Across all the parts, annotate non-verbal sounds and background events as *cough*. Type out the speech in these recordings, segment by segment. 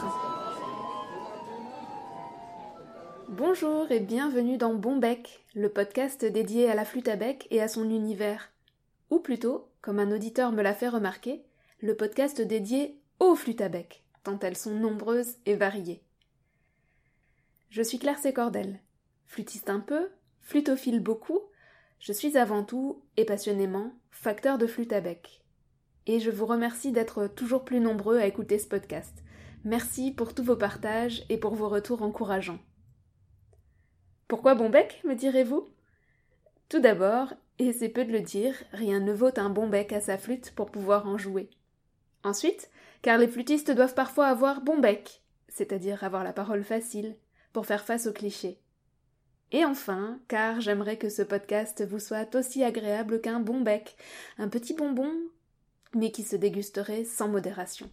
4. Bonjour et bienvenue dans Bon Bec, le podcast dédié à la flûte à bec et à son univers. Ou plutôt, comme un auditeur me l'a fait remarquer, le podcast dédié aux flûtes à bec, tant elles sont nombreuses et variées. Je suis Claire Sécordel, flûtiste un peu, flutophile beaucoup, je suis avant tout, et passionnément, facteur de flûte à bec. Et je vous remercie d'être toujours plus nombreux à écouter ce podcast. Merci pour tous vos partages et pour vos retours encourageants. Pourquoi bon bec, me direz-vous? Tout d'abord, et c'est peu de le dire, rien ne vaut un bon bec à sa flûte pour pouvoir en jouer. Ensuite, car les flûtistes doivent parfois avoir bon bec, c'est-à-dire avoir la parole facile, pour faire face aux clichés. Et enfin, car j'aimerais que ce podcast vous soit aussi agréable qu'un bon bec, un petit bonbon, mais qui se dégusterait sans modération.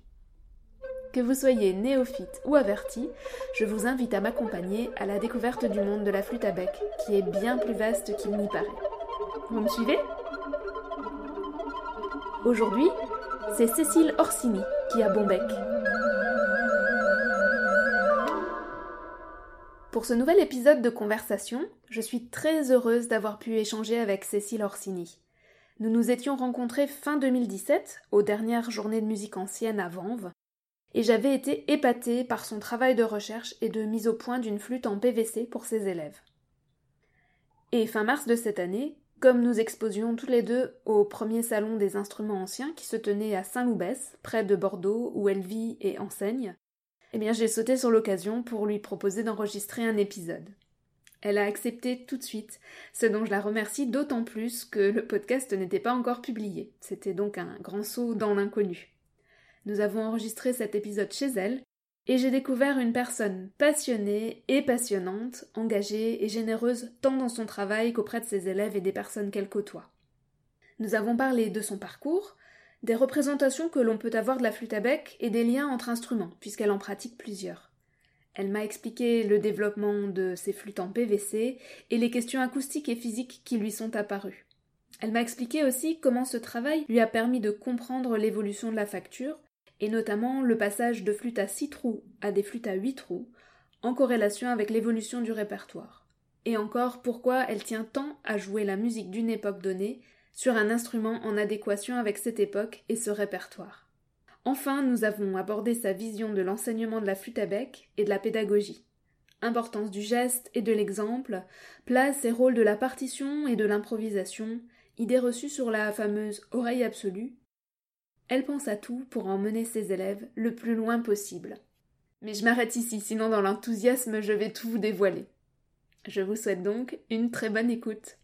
Que vous soyez néophyte ou averti, je vous invite à m'accompagner à la découverte du monde de la flûte à bec, qui est bien plus vaste qu'il n'y paraît. Vous me suivez? Aujourd'hui, c'est Cécile Orsini qui a bon bec. Pour ce nouvel épisode de conversation, je suis très heureuse d'avoir pu échanger avec Cécile Orsini. Nous nous étions rencontrés fin 2017, aux dernières journées de musique ancienne à Vanves, et j'avais été épatée par son travail de recherche et de mise au point d'une flûte en PVC pour ses élèves. Et fin mars de cette année, comme nous exposions tous les deux au premier salon des instruments anciens qui se tenait à Saint-Loubès, près de Bordeaux, où elle vit et enseigne, eh bien j'ai sauté sur l'occasion pour lui proposer d'enregistrer un épisode. Elle a accepté tout de suite, ce dont je la remercie d'autant plus que le podcast n'était pas encore publié. C'était donc un grand saut dans l'inconnu. Nous avons enregistré cet épisode chez elle, et j'ai découvert une personne passionnée et passionnante, engagée et généreuse tant dans son travail qu'auprès de ses élèves et des personnes qu'elle côtoie. Nous avons parlé de son parcours, des représentations que l'on peut avoir de la flûte à bec et des liens entre instruments, puisqu'elle en pratique plusieurs. Elle m'a expliqué le développement de ses flûtes en PVC et les questions acoustiques et physiques qui lui sont apparues. Elle m'a expliqué aussi comment ce travail lui a permis de comprendre l'évolution de la facture, et notamment le passage de flûtes à six trous à des flûtes à huit trous, en corrélation avec l'évolution du répertoire. Et encore pourquoi elle tient tant à jouer la musique d'une époque donnée sur un instrument en adéquation avec cette époque et ce répertoire? Enfin, nous avons abordé sa vision de l'enseignement de la flûte à bec et de la pédagogie. Importance du geste et de l'exemple, place et rôle de la partition et de l'improvisation, idées reçues sur la fameuse oreille absolue. Elle pense à tout pour emmener ses élèves le plus loin possible. Mais je m'arrête ici, sinon dans l'enthousiasme je vais tout vous dévoiler. Je vous souhaite donc une très bonne écoute.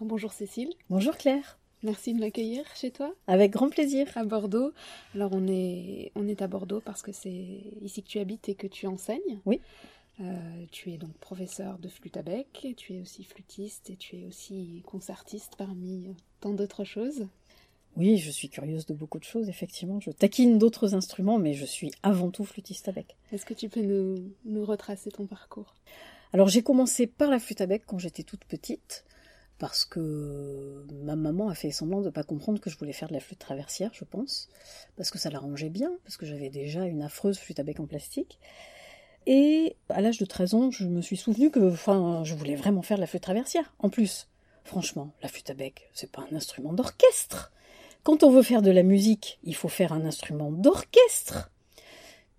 Bonjour Cécile. Bonjour Claire. Merci de m'accueillir chez toi. Avec grand plaisir. À Bordeaux. Alors on est, on est à Bordeaux parce que c'est ici que tu habites et que tu enseignes. Oui. Euh, tu es donc professeur de flûte à bec, tu es aussi flûtiste et tu es aussi concertiste parmi tant d'autres choses. Oui, je suis curieuse de beaucoup de choses, effectivement. Je taquine d'autres instruments, mais je suis avant tout flûtiste à bec. Est-ce que tu peux nous, nous retracer ton parcours? Alors j'ai commencé par la flûte à bec quand j'étais toute petite parce que ma maman a fait semblant de ne pas comprendre que je voulais faire de la flûte traversière, je pense, parce que ça l'arrangeait bien, parce que j'avais déjà une affreuse flûte à bec en plastique. Et à l'âge de 13 ans, je me suis souvenu que enfin, je voulais vraiment faire de la flûte traversière. En plus, franchement, la flûte à bec, c'est pas un instrument d'orchestre. Quand on veut faire de la musique, il faut faire un instrument d'orchestre.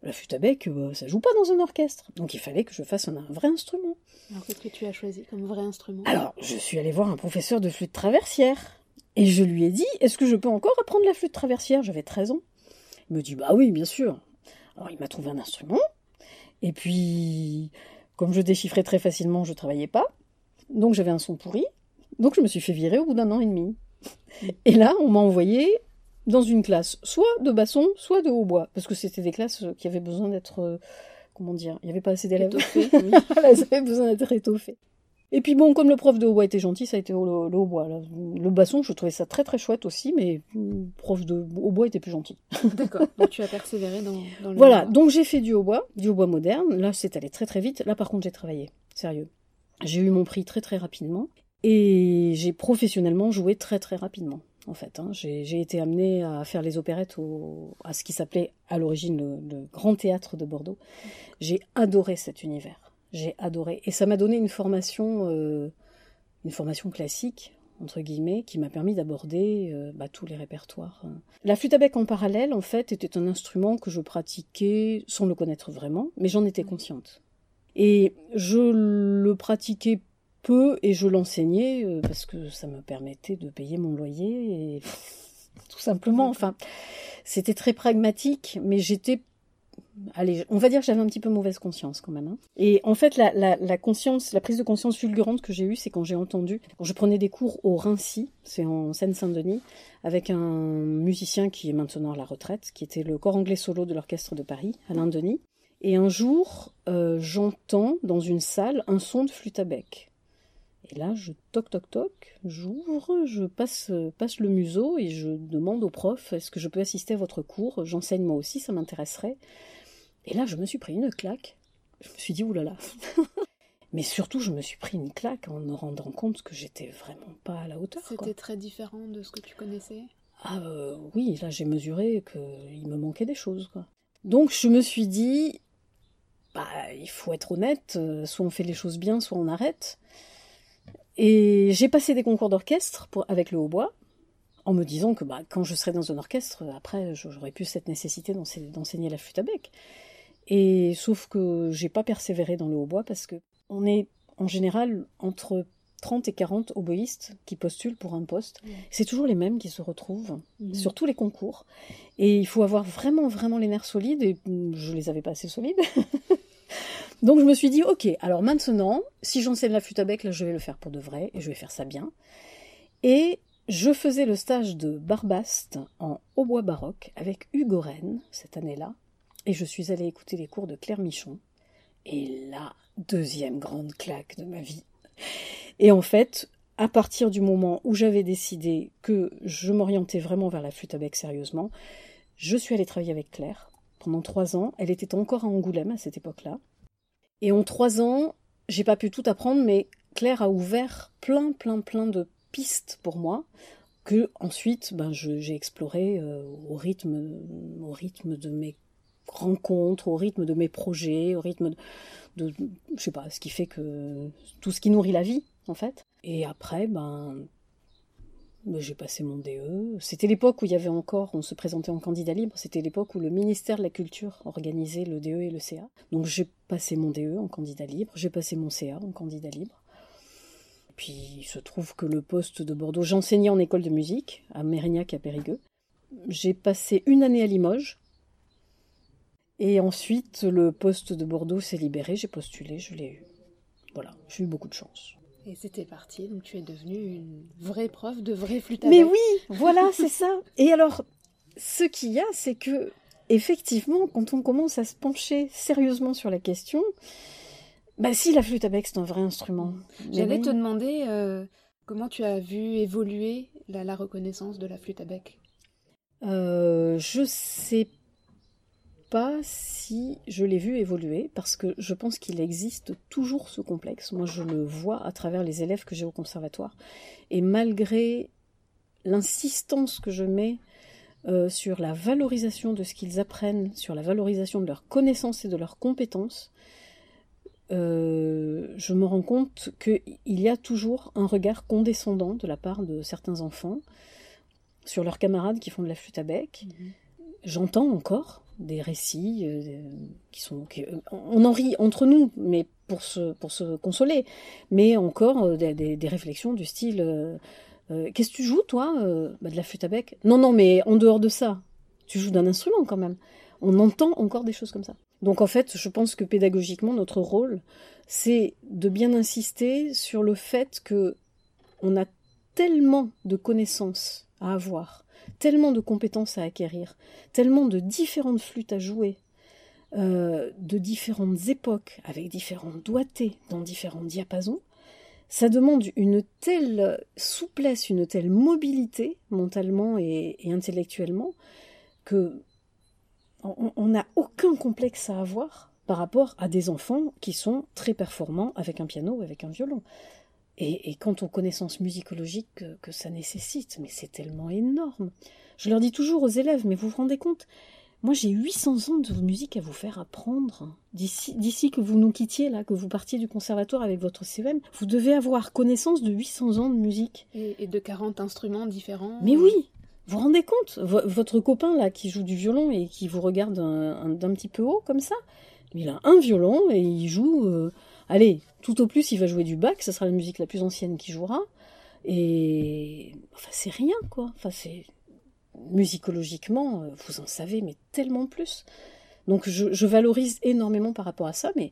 La flûte à bec, euh, ça joue pas dans un orchestre. Donc il fallait que je fasse un, un vrai instrument. Alors qu'est-ce que tu as choisi comme vrai instrument? Alors, je suis allée voir un professeur de flûte traversière. Et je lui ai dit, est-ce que je peux encore apprendre la flûte traversière? J'avais 13 ans. Il me dit, bah oui, bien sûr. Alors il m'a trouvé un instrument. Et puis, comme je déchiffrais très facilement, je travaillais pas. Donc j'avais un son pourri. Donc je me suis fait virer au bout d'un an et demi. Et là, on m'a envoyé dans une classe, soit de basson, soit de hautbois, parce que c'était des classes qui avaient besoin d'être, euh, comment dire, il n'y avait pas assez d'élèves. *laughs* Oui. elles avaient besoin d'être étoffées. Et puis bon, comme le prof de hautbois était gentil, ça a été le, le hautbois. Le basson, je trouvais ça très très chouette aussi, mais le prof de hautbois était plus gentil. *laughs* D'accord. Donc tu as persévéré dans, dans le. Voilà, donc j'ai fait du hautbois, du hautbois moderne. Là, c'est allé très très vite. Là, par contre, j'ai travaillé, sérieux. J'ai eu mon prix très très rapidement et j'ai professionnellement joué très très rapidement. en fait. Hein. J'ai été amenée à faire les opérettes à ce qui s'appelait à l'origine le, Grand Théâtre de Bordeaux. J'ai adoré cet univers. J'ai adoré. Et ça m'a donné une formation, euh, une formation classique, entre guillemets, qui m'a permis d'aborder euh, bah, tous les répertoires. La flûte à bec en parallèle, en fait, était un instrument que je pratiquais sans le connaître vraiment, mais j'en étais consciente. Et je le pratiquais peu et je l'enseignais euh, parce que ça me permettait de payer mon loyer *laughs* tout simplement. Enfin, c'était très pragmatique, mais j'étais allez, on va dire que j'avais un petit peu mauvaise conscience quand même. Hein. Et en fait, la, conscience, la prise de conscience fulgurante que j'ai eue, c'est quand j'ai entendu, quand je prenais des cours au Rincy, c'est en Seine-Saint-Denis, avec un musicien qui est maintenant à la retraite, qui était le corps anglais solo de l'orchestre de Paris, Alain Denis. Et un jour, euh, j'entends dans une salle un son de flûte à bec. Et là, je toc toc toc, j'ouvre, je passe, passe le museau et je demande au prof est-ce que je peux assister à votre cours? J'enseigne moi aussi, ça m'intéresserait. Et là, je me suis pris une claque. Je me suis dit oulala. *laughs* Mais surtout, je me suis pris une claque en me rendant compte que j'étais vraiment pas à la hauteur. C'était très différent de ce que tu connaissais? Ah euh, oui, là j'ai mesuré qu'il me manquait des choses. Quoi. Donc je me suis dit, bah, il faut être honnête, euh, soit on fait les choses bien, soit on arrête. Et j'ai passé des concours d'orchestre avec le hautbois, en me disant que bah, quand je serai dans un orchestre, après, j'aurais plus cette nécessité d'enseigner la flûte à bec. Et sauf que j'ai pas persévéré dans le hautbois parce que on est en général entre 30 et 40 oboïstes qui postulent pour un poste. C'est toujours les mêmes qui se retrouvent mmh. sur tous les concours. Et il faut avoir vraiment, vraiment les nerfs solides. Et je les avais pas assez solides. *laughs* Donc je me suis dit, ok, alors maintenant, si j'enseigne la flûte à bec, là je vais le faire pour de vrai et je vais faire ça bien. Et je faisais le stage de Barbaste en hautbois baroque avec Hugo Rennes cette année-là. Et je suis allée écouter les cours de Claire Michon. Et la deuxième grande claque de ma vie. Et en fait, à partir du moment où j'avais décidé que je m'orientais vraiment vers la flûte à bec sérieusement, je suis allée travailler avec Claire pendant trois ans. Elle était encore à Angoulême à cette époque-là. Et en trois ans, j'ai pas pu tout apprendre, mais Claire a ouvert plein, plein, plein de pistes pour moi que ensuite, ben, j'ai exploré euh, au rythme, au rythme de mes rencontres, au rythme de mes projets, au rythme de, de, je sais pas, ce qui fait que tout ce qui nourrit la vie, en fait. Et après, ben, j'ai passé mon DE. C'était l'époque où il y avait encore, on se présentait en candidat libre, c'était l'époque où le ministère de la Culture organisait le DE et le CA. Donc j'ai passé mon DE en candidat libre, j'ai passé mon CA en candidat libre. Puis il se trouve que le poste de Bordeaux, j'enseignais en école de musique à Mérignac à Périgueux. J'ai passé une année à Limoges. Et ensuite, le poste de Bordeaux s'est libéré, j'ai postulé, je l'ai eu. Voilà, j'ai eu beaucoup de chance. Et c'était parti, donc tu es devenue une vraie prof de vraie flûte Mais oui, *laughs* voilà, c'est ça. Et alors, ce qu'il y a, c'est que, effectivement, quand on commence à se pencher sérieusement sur la question, bah si, la flûte à bec, c'est un vrai instrument. J'allais te demander euh, comment tu as vu évoluer la, reconnaissance de la flûte à bec? Euh, je sais pas si je l'ai vu évoluer, parce que je pense qu'il existe toujours ce complexe. Moi, je le vois à travers les élèves que j'ai au conservatoire. Et malgré l'insistance que je mets euh, sur la valorisation de ce qu'ils apprennent, sur la valorisation de leurs connaissances et de leurs compétences, euh, je me rends compte qu'il y a toujours un regard condescendant de la part de certains enfants sur leurs camarades qui font de la flûte à bec. Mhm. J'entends encore des récits euh, qui sont. Euh, on en rit entre nous, mais pour se, consoler. Mais encore euh, des, réflexions du style Qu'est-ce que tu joues, toi bah, De la flûte à bec? Non, non, mais en dehors de ça, tu joues d'un instrument quand même. On entend encore des choses comme ça. Donc en fait, je pense que pédagogiquement, notre rôle, c'est de bien insister sur le fait que on a tellement de connaissances à avoir tellement de compétences à acquérir, tellement de différentes flûtes à jouer, euh, de différentes époques, avec différentes doigtés, dans différents diapasons, ça demande une telle souplesse, une telle mobilité, mentalement et, intellectuellement, que on n'a aucun complexe à avoir par rapport à des enfants qui sont très performants avec un piano ou avec un violon. Et, quant aux connaissances musicologiques que, ça nécessite, mais c'est tellement énorme. Je leur dis toujours aux élèves, mais vous vous rendez compte moi, j'ai 800 ans de musique à vous faire apprendre. D'ici que vous nous quittiez, là, que vous partiez du conservatoire avec votre CEM, vous devez avoir connaissance de 800 ans de musique. Et, de 40 instruments différents. Mais oui Vous vous rendez compte? Votre copain, là, qui joue du violon et qui vous regarde d'un petit peu haut, comme ça, il a un violon et il joue... Euh, allez, tout au plus, il va jouer du bac, ce sera la musique la plus ancienne qu'il jouera. Et... Enfin, c'est rien, quoi. Enfin, c'est musicologiquement, euh, vous en savez, mais tellement plus. Donc je, valorise énormément par rapport à ça, mais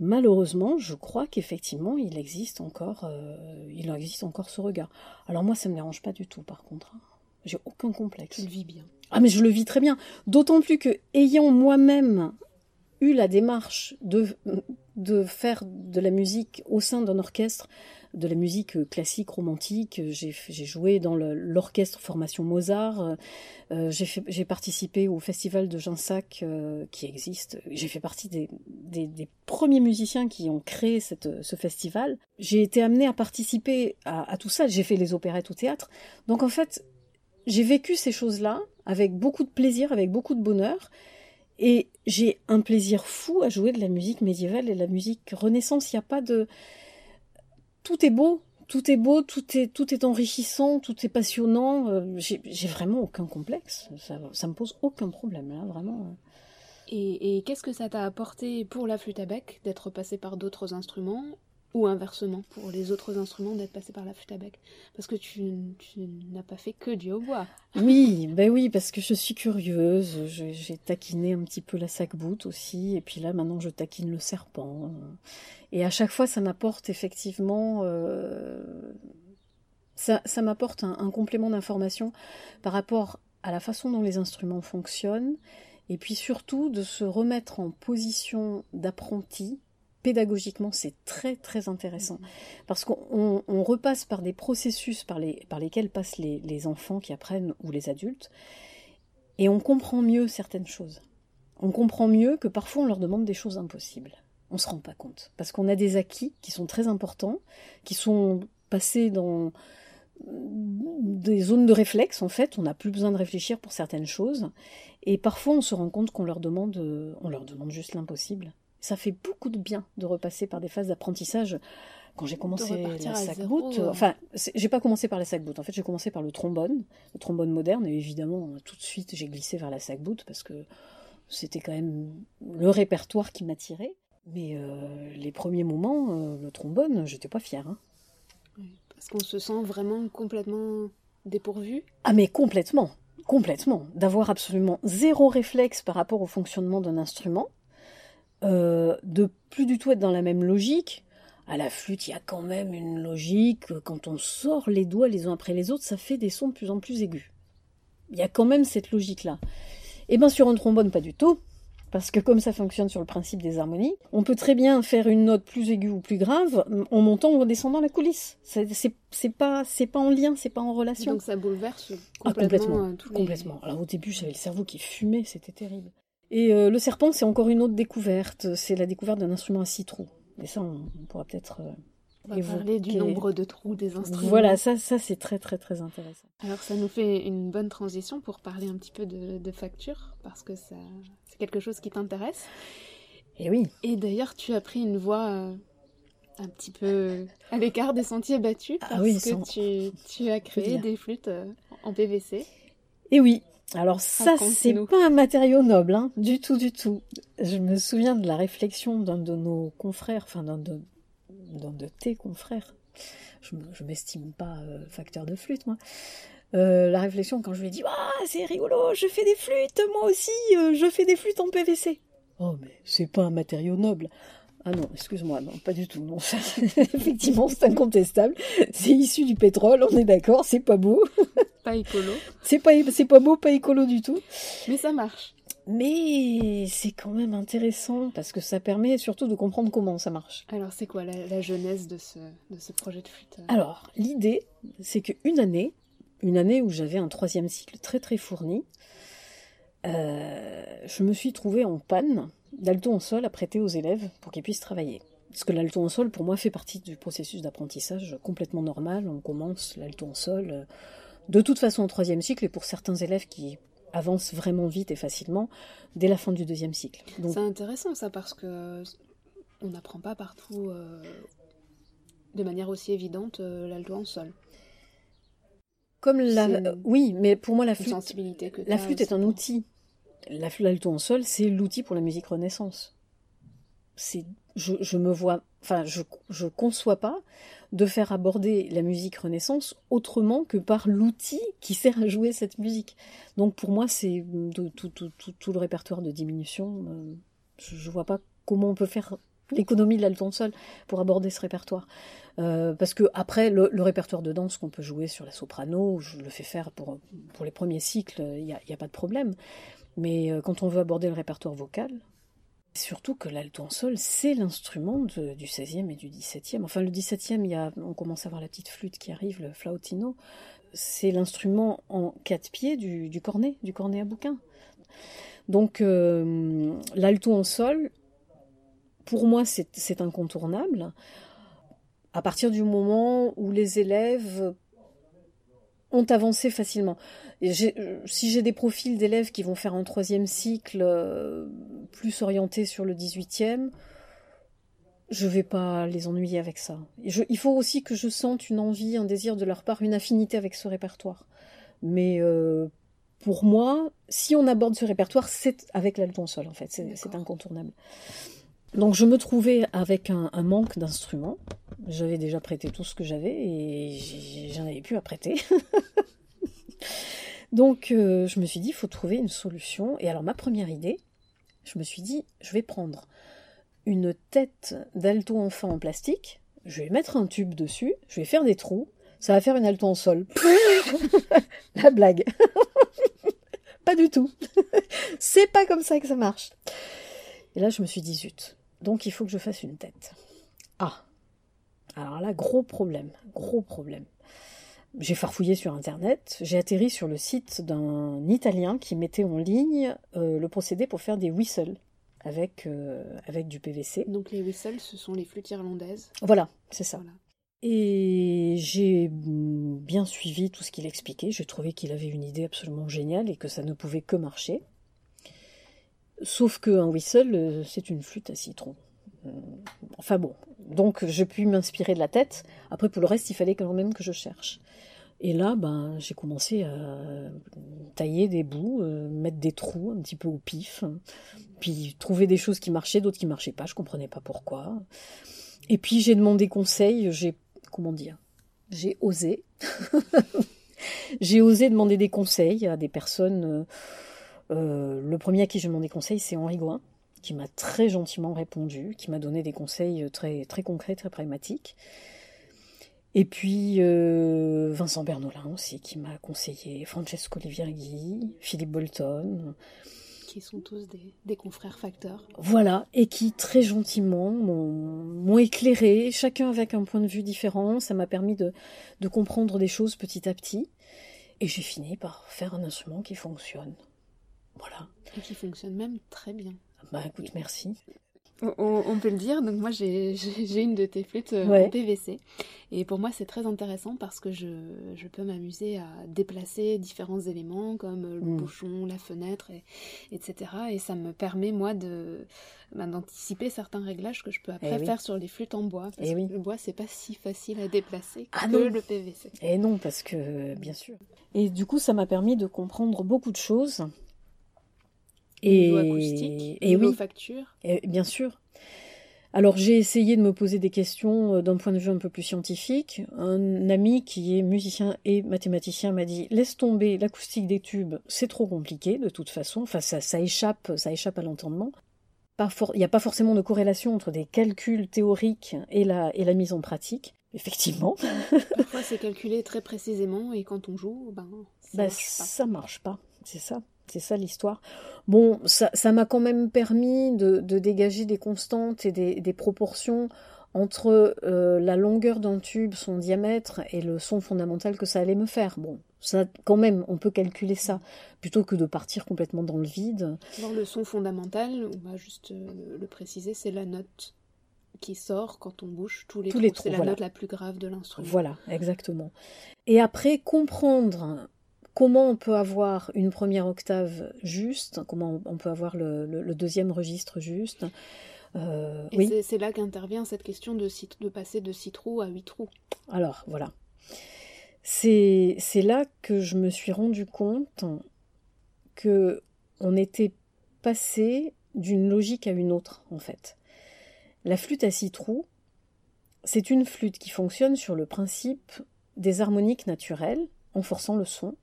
malheureusement, je crois qu'effectivement, il existe encore, euh, il existe encore ce regard. Alors moi, ça me dérange pas du tout, par contre. Hein. J'ai aucun complexe. Tu le vis bien. Ah mais je le vis très bien. D'autant plus que ayant moi-même eu la démarche de, de faire de la musique au sein d'un orchestre, de la musique euh, classique romantique. J'ai joué dans l'orchestre formation Mozart. Euh, euh, j'ai participé au festival de Jansac qui existe. J'ai fait partie des, premiers musiciens qui ont créé ce festival. J'ai été amenée à participer à, tout ça. J'ai fait les opérettes au théâtre. Donc en fait, j'ai vécu ces choses-là avec beaucoup de plaisir, avec beaucoup de bonheur. Et j'ai un plaisir fou à jouer de la musique médiévale et de la musique renaissance. Il n'y a pas de tout est beau, tout est beau, tout est, tout est enrichissant, tout est passionnant. Euh, j'ai vraiment aucun complexe. Ça, ça me pose aucun problème, là, vraiment. Et, et qu'est-ce que ça t'a apporté pour la flûte à bec d'être passé par d'autres instruments? Ou inversement pour les autres instruments d'être passé par la flûte à bec Parce que tu, n'as pas fait que du hautbois. *laughs* Oui, ben oui, parce que je suis curieuse. J'ai taquiné un petit peu la sac-boute aussi, et puis là maintenant je taquine le serpent. Et à chaque fois, ça m'apporte effectivement, euh, ça, m'apporte un, complément d'information par rapport à la façon dont les instruments fonctionnent, et puis surtout de se remettre en position d'apprenti pédagogiquement, c'est très très intéressant. Mmh. Parce qu'on repasse par des processus par, les, par lesquels passent les, les, enfants qui apprennent ou les adultes, et on comprend mieux certaines choses. On comprend mieux que parfois on leur demande des choses impossibles. On ne se rend pas compte. Parce qu'on a des acquis qui sont très importants, qui sont passés dans des zones de réflexe, en fait. On n'a plus besoin de réfléchir pour certaines choses. Et parfois, on se rend compte qu'on leur demande, on leur demande juste l'impossible. Ça fait beaucoup de bien de repasser par des phases d'apprentissage. Quand j'ai commencé la sac boot, euh. enfin, j'ai pas commencé par la sac boot. En fait, j'ai commencé par le trombone, le trombone moderne, et évidemment, tout de suite, j'ai glissé vers la sac boot parce que c'était quand même le répertoire qui m'attirait. Mais euh, les premiers moments, euh, le trombone, j'étais pas fière. Hein. parce qu'on se sent vraiment complètement dépourvu. Ah mais complètement, complètement. D'avoir absolument zéro réflexe par rapport au fonctionnement d'un instrument, euh, de plus du tout être dans la même logique. À la flûte, il y a quand même une logique. Quand on sort les doigts les uns après les autres, ça fait des sons de plus en plus aigus. Il y a quand même cette logique-là. Et eh bien sur un trombone, pas du tout. Parce que comme ça fonctionne sur le principe des harmonies, on peut très bien faire une note plus aiguë ou plus grave en montant ou en descendant la coulisse. C'est pas c'est pas en lien, c'est pas en relation. Donc ça bouleverse ah, complètement. Euh, complètement. Alors au début, j'avais le cerveau qui fumait, c'était terrible. Et euh, le serpent, c'est encore une autre découverte. C'est la découverte d'un instrument à six trous. Et ça, on, pourra peut-être. Euh, on va parler du nombre de trous des instruments. Voilà, ça, ça c'est très très très intéressant. Alors ça nous fait une bonne transition pour parler un petit peu de, de facture, parce que ça, c'est quelque chose qui t'intéresse. Et oui. Et d'ailleurs, tu as pris une voie euh, un petit peu à l'écart des sentiers battus, ah parce que tu, tu, as *laughs* créé des flûtes en PVC. Et oui, alors ça, c'est pas un matériau noble, hein, du tout, du tout. Je me souviens de la réflexion d'un de nos confrères, enfin d'un de, de, tes confrères. Je, je m'estime pas euh, facteur de flûte, moi. Euh, la réflexion quand je lui ai dit ah c'est rigolo, je fais des flûtes, moi aussi, euh, je fais des flûtes en PVC. Oh mais c'est pas un matériau noble. Ah non, excuse-moi, non, pas du tout. Non, *laughs* effectivement, c'est incontestable. C'est issu du pétrole, on est d'accord, c'est pas beau. *laughs* Pas écolo. C'est pas, c'est pas beau, pas écolo du tout. Mais ça marche. Mais c'est quand même intéressant parce que ça permet surtout de comprendre comment ça marche. Alors, c'est quoi la, genèse de ce, de ce projet de flûte Alors, l'idée, c'est qu'une année, une année où j'avais un troisième cycle très très fourni, euh, je me suis trouvée en panne d'alto en sol à prêter aux élèves pour qu'ils puissent travailler. Parce que l'alto en sol, pour moi, fait partie du processus d'apprentissage complètement normal. On commence l'alto en sol euh, de toute façon au troisième cycle, et pour certains élèves qui avancent vraiment vite et facilement, dès la fin du deuxième cycle. C'est intéressant ça, parce que on n'apprend pas partout euh, de manière aussi évidente euh, l'alto en sol. Comme la, oui, mais pour moi la flûte, la flûte est un outil. L'alto en sol, c'est l'outil pour la musique Renaissance. C'est, je, je, me vois, enfin, je, je conçois pas de faire aborder la musique Renaissance autrement que par l'outil qui sert à jouer cette musique. Donc pour moi, c'est tout, tout, tout, tout, le répertoire de diminution. Euh, je, je vois pas comment on peut faire l'économie de l'alto en sol pour aborder ce répertoire. Euh, parce que après, le, répertoire de danse qu'on peut jouer sur la soprano, je le fais faire pour, pour les premiers cycles, il n'y a, a, pas de problème. Mais euh, quand on veut aborder le répertoire vocal, surtout que l'alto en sol, c'est l'instrument du 16e et du 17e. Enfin, le 17e, il y a, on commence à voir la petite flûte qui arrive, le flautino. C'est l'instrument en quatre pieds du, du, cornet, du cornet à bouquin. Donc, euh, l'alto en sol, pour moi, c'est incontournable à partir du moment où les élèves ont avancé facilement. si j'ai des profils d'élèves qui vont faire un troisième cycle euh, plus orienté sur le 18e, je ne vais pas les ennuyer avec ça. il faut aussi que je sente une envie, un désir de leur part, une affinité avec ce répertoire. Mais euh, pour moi, si on aborde ce répertoire, c'est avec l'alton sol en fait, c'est incontournable. Donc je me trouvais avec un, manque d'instruments. J'avais déjà prêté tout ce que j'avais et j'en avais plus à prêter. *laughs* Donc euh, je me suis dit, il faut trouver une solution. Et alors ma première idée, je me suis dit, je vais prendre une tête d'alto enfant en plastique, je vais mettre un tube dessus, je vais faire des trous, ça va faire une alto en sol. *laughs* La blague. *laughs* pas du tout. C'est pas comme ça que ça marche. Et là, je me suis dit, zut, donc il faut que je fasse une tête. Ah Alors là, gros problème, gros problème. J'ai farfouillé sur Internet, j'ai atterri sur le site d'un Italien qui mettait en ligne euh, le procédé pour faire des whistles avec, euh, avec du PVC. Donc les whistles, ce sont les flûtes irlandaises Voilà, c'est ça. Et j'ai bien suivi tout ce qu'il expliquait. J'ai trouvé qu'il avait une idée absolument géniale et que ça ne pouvait que marcher. Sauf qu'un whistle, euh, c'est une flûte à citron. Euh, enfin bon, donc je puis m'inspirer de la tête. Après, pour le reste, il fallait quand même que je cherche. Et là, ben, j'ai commencé à tailler des bouts, euh, mettre des trous un petit peu au pif, puis trouver des choses qui marchaient, d'autres qui marchaient pas. Je comprenais pas pourquoi. Et puis j'ai demandé conseil. J'ai comment dire J'ai osé. *laughs* j'ai osé demander des conseils à des personnes. Le premier à qui je demandé conseil, c'est Henri Gouin, qui m'a très gentiment répondu, qui m'a donné des conseils très, très concrets, très pragmatiques. Et puis euh, Vincent Bernolin aussi, qui m'a conseillé, Francesco Livirghi, Philippe Bolton. Qui sont tous des, confrères facteurs. Voilà, et qui très gentiment m'ont éclairé, chacun avec un point de vue différent. Ça m'a permis de, de comprendre des choses petit à petit. Et j'ai fini par faire un instrument qui fonctionne. Voilà. Et qui fonctionne même très bien. Bah écoute, merci. On, peut le dire, donc moi j'ai une de tes flûtes euh, en PVC. Et pour moi c'est très intéressant parce que je, je peux m'amuser à déplacer différents éléments comme le mm. bouchon, la fenêtre, et, etc. Et ça me permet moi de bah, d'anticiper certains réglages que je peux après eh faire sur les flûtes en bois. Parce eh que le bois c'est pas si facile à déplacer ah que le PVC. Et non, parce que bien sûr. Et du coup ça m'a permis de comprendre beaucoup de choses et, niveau acoustique, et oui, facture. Et bien sûr. Alors j'ai essayé de me poser des questions euh, d'un point de vue un peu plus scientifique. Un ami qui est musicien et mathématicien m'a dit laisse tomber l'acoustique des tubes, c'est trop compliqué de toute façon. Enfin ça, ça échappe, ça échappe à l'entendement. Il n'y a pas forcément de corrélation entre des calculs théoriques et la, et la mise en pratique. Effectivement. *laughs* Parfois c'est calculé très précisément et quand on joue, ben ça ben, marche pas. Ça marche pas, c'est ça. C'est ça l'histoire. Bon, ça m'a quand même permis de, dégager des constantes et des, proportions entre euh, la longueur d'un tube, son diamètre et le son fondamental que ça allait me faire. Bon, ça, quand même, on peut calculer ça plutôt que de partir complètement dans le vide. le son fondamental, on va juste euh, le préciser, c'est la note qui sort quand on bouge tous les Tous trous. C'est la voilà. note la plus grave de l'instrument. Voilà, exactement. Et après, comprendre comment on peut avoir une première octave juste, comment on peut avoir le, le- le deuxième registre juste. Euh, Et oui, c'est- là qu'intervient cette question de, passer de 6 trous à 8 trous. alors voilà. C'est là que je me suis rendu compte que on était passé d'une logique à une autre, en fait. La flûte à six trous, c'est une flûte qui fonctionne sur le principe des harmoniques naturelles, en forçant le son.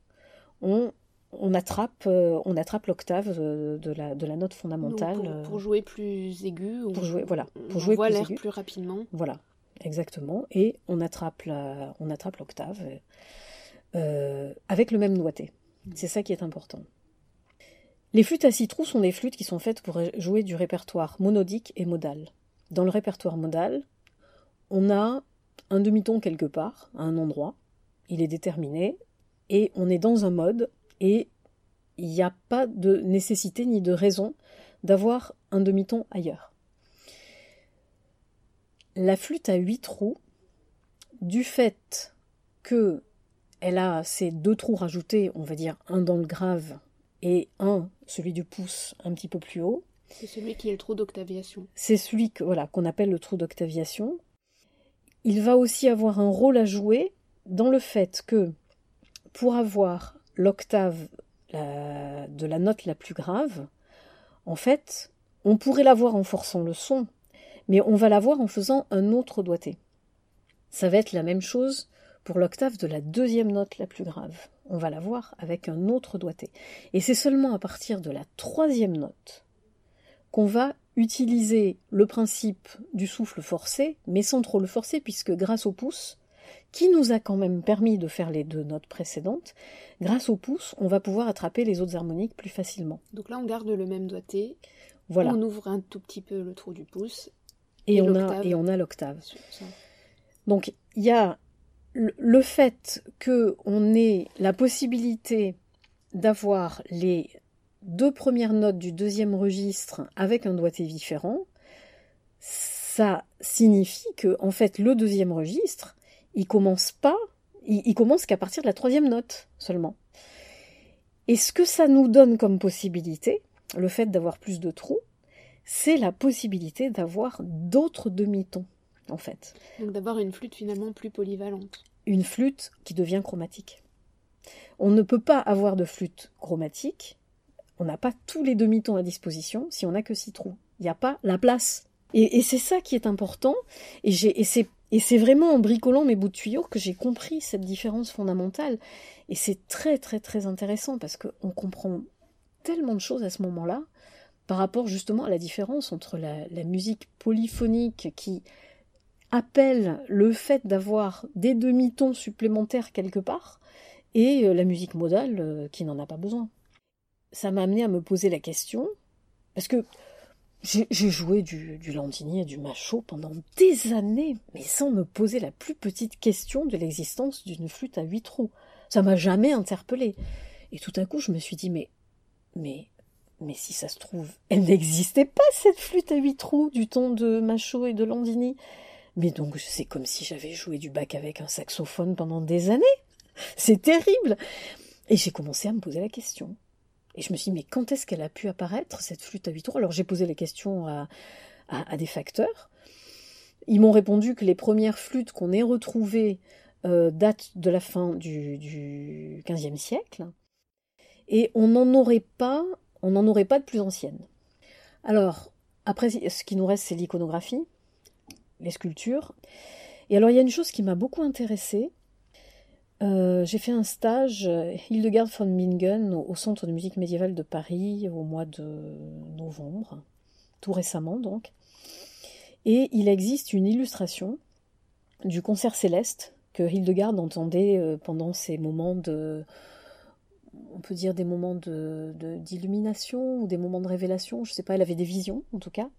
On, on attrape, euh, on attrape l'octave de, de la, de la note fondamentale. pour, euh, pour jouer plus aigu, on, pour jouer- voilà, on pour jouer l'air plus rapidement. Voilà, exactement. Et on attrape la, on attrape l'octave euh, avec le même doigté. C'est ça qui est important. Les flûtes à six trous sont des flûtes qui sont faites pour jouer du répertoire monodique et modal. Dans le répertoire modal, on a un demi-ton quelque part, à un endroit, il est déterminé, et on est dans un mode, et il n'y a pas de nécessité ni de raison d'avoir un demi-ton ailleurs. La flûte à huit trous, du fait que elle a ces deux trous rajoutés, on va dire un dans le grave et un, celui du pouce, un petit peu plus haut, C'est celui qui est le trou d'octaviation. c'est celui que, voilà, qu'on appelle le trou d'octaviation. Il va aussi avoir un rôle à jouer dans le fait que pour avoir l'octave de la note la plus grave, en fait, on pourrait l'avoir en forçant le son, mais on va l'avoir en faisant un autre doigté. Ça va être la même chose pour l'octave de la deuxième note la plus grave. On va l'avoir avec un autre doigté. Et c'est seulement à partir de la troisième note qu'on va utiliser le principe du souffle forcé, mais sans trop le forcer, puisque grâce au pouce, qui nous a quand même permis de faire les deux notes précédentes, grâce au pouce, on va pouvoir attraper les autres harmoniques plus facilement. Donc là, on garde le même doigté. Voilà. On ouvre un tout petit peu le trou du pouce. Et, et on a, l'octave. et on a l'octave. sur ça. Donc il y a le- fait que on ait la possibilité d'avoir les deux premières notes du deuxième registre avec un doigté différent, ça signifie que en fait le deuxième registre, il commence pas, il, il commence qu'à partir de la troisième note seulement. Et ce que ça nous donne comme possibilité, le fait d'avoir plus de trous, c'est la possibilité d'avoir d'autres demi-tons en fait Donc d'avoir une flûte finalement plus polyvalente. une flûte qui devient chromatique. On ne peut pas avoir de flûte chromatique, on n'a pas tous les demi-tons à disposition si on n'a que six trous. Il n'y a pas la place. Et, et c'est ça qui est important, et, et c'est et c'est vraiment en bricolant mes bouts de tuyaux que j'ai compris cette différence fondamentale. Et c'est très très très intéressant parce qu'on comprend tellement de choses à ce moment-là par rapport justement à la différence entre la, musique polyphonique qui appelle le fait d'avoir des demi-tons supplémentaires quelque part et euh, la musique modale euh, qui n'en a pas besoin. Ça m'a amené à me poser la question, parce que j'ai joué du, Landini et du Machaut pendant des années, mais sans me poser la plus petite question de l'existence d'une flûte à huit trous. Ça m'a jamais interpellé. Et tout à coup, je me suis dit, mais, mais, mais si ça se trouve, elle n'existait pas, cette flûte à huit trous du ton de Machaut et de Landini. Mais donc, c'est comme si j'avais joué du bac avec un saxophone pendant des années. C'est terrible. Et j'ai commencé à me poser la question. Et je me suis dit, mais quand est-ce qu'elle a pu apparaître, cette flûte à huit trous? Alors j'ai posé les questions à, des facteurs. Ils m'ont répondu que les premières flûtes qu'on ait retrouvées euh, datent de la fin du, 15e siècle. Et on n'en aurait pas, on n'en aurait pas de plus anciennes. Alors, après, ce qui nous reste, c'est l'iconographie, les sculptures. Et alors, il y a une chose qui m'a beaucoup intéressée. Euh, j'ai fait un stage euh, Hildegard von Bingen au, Centre de musique médiévale de Paris au mois de novembre, tout récemment donc. Et il existe une illustration du concert céleste que Hildegard entendait euh, pendant ces moments de, on peut dire des moments d'illumination ou des moments de révélation, je sais pas, elle avait des visions en tout cas.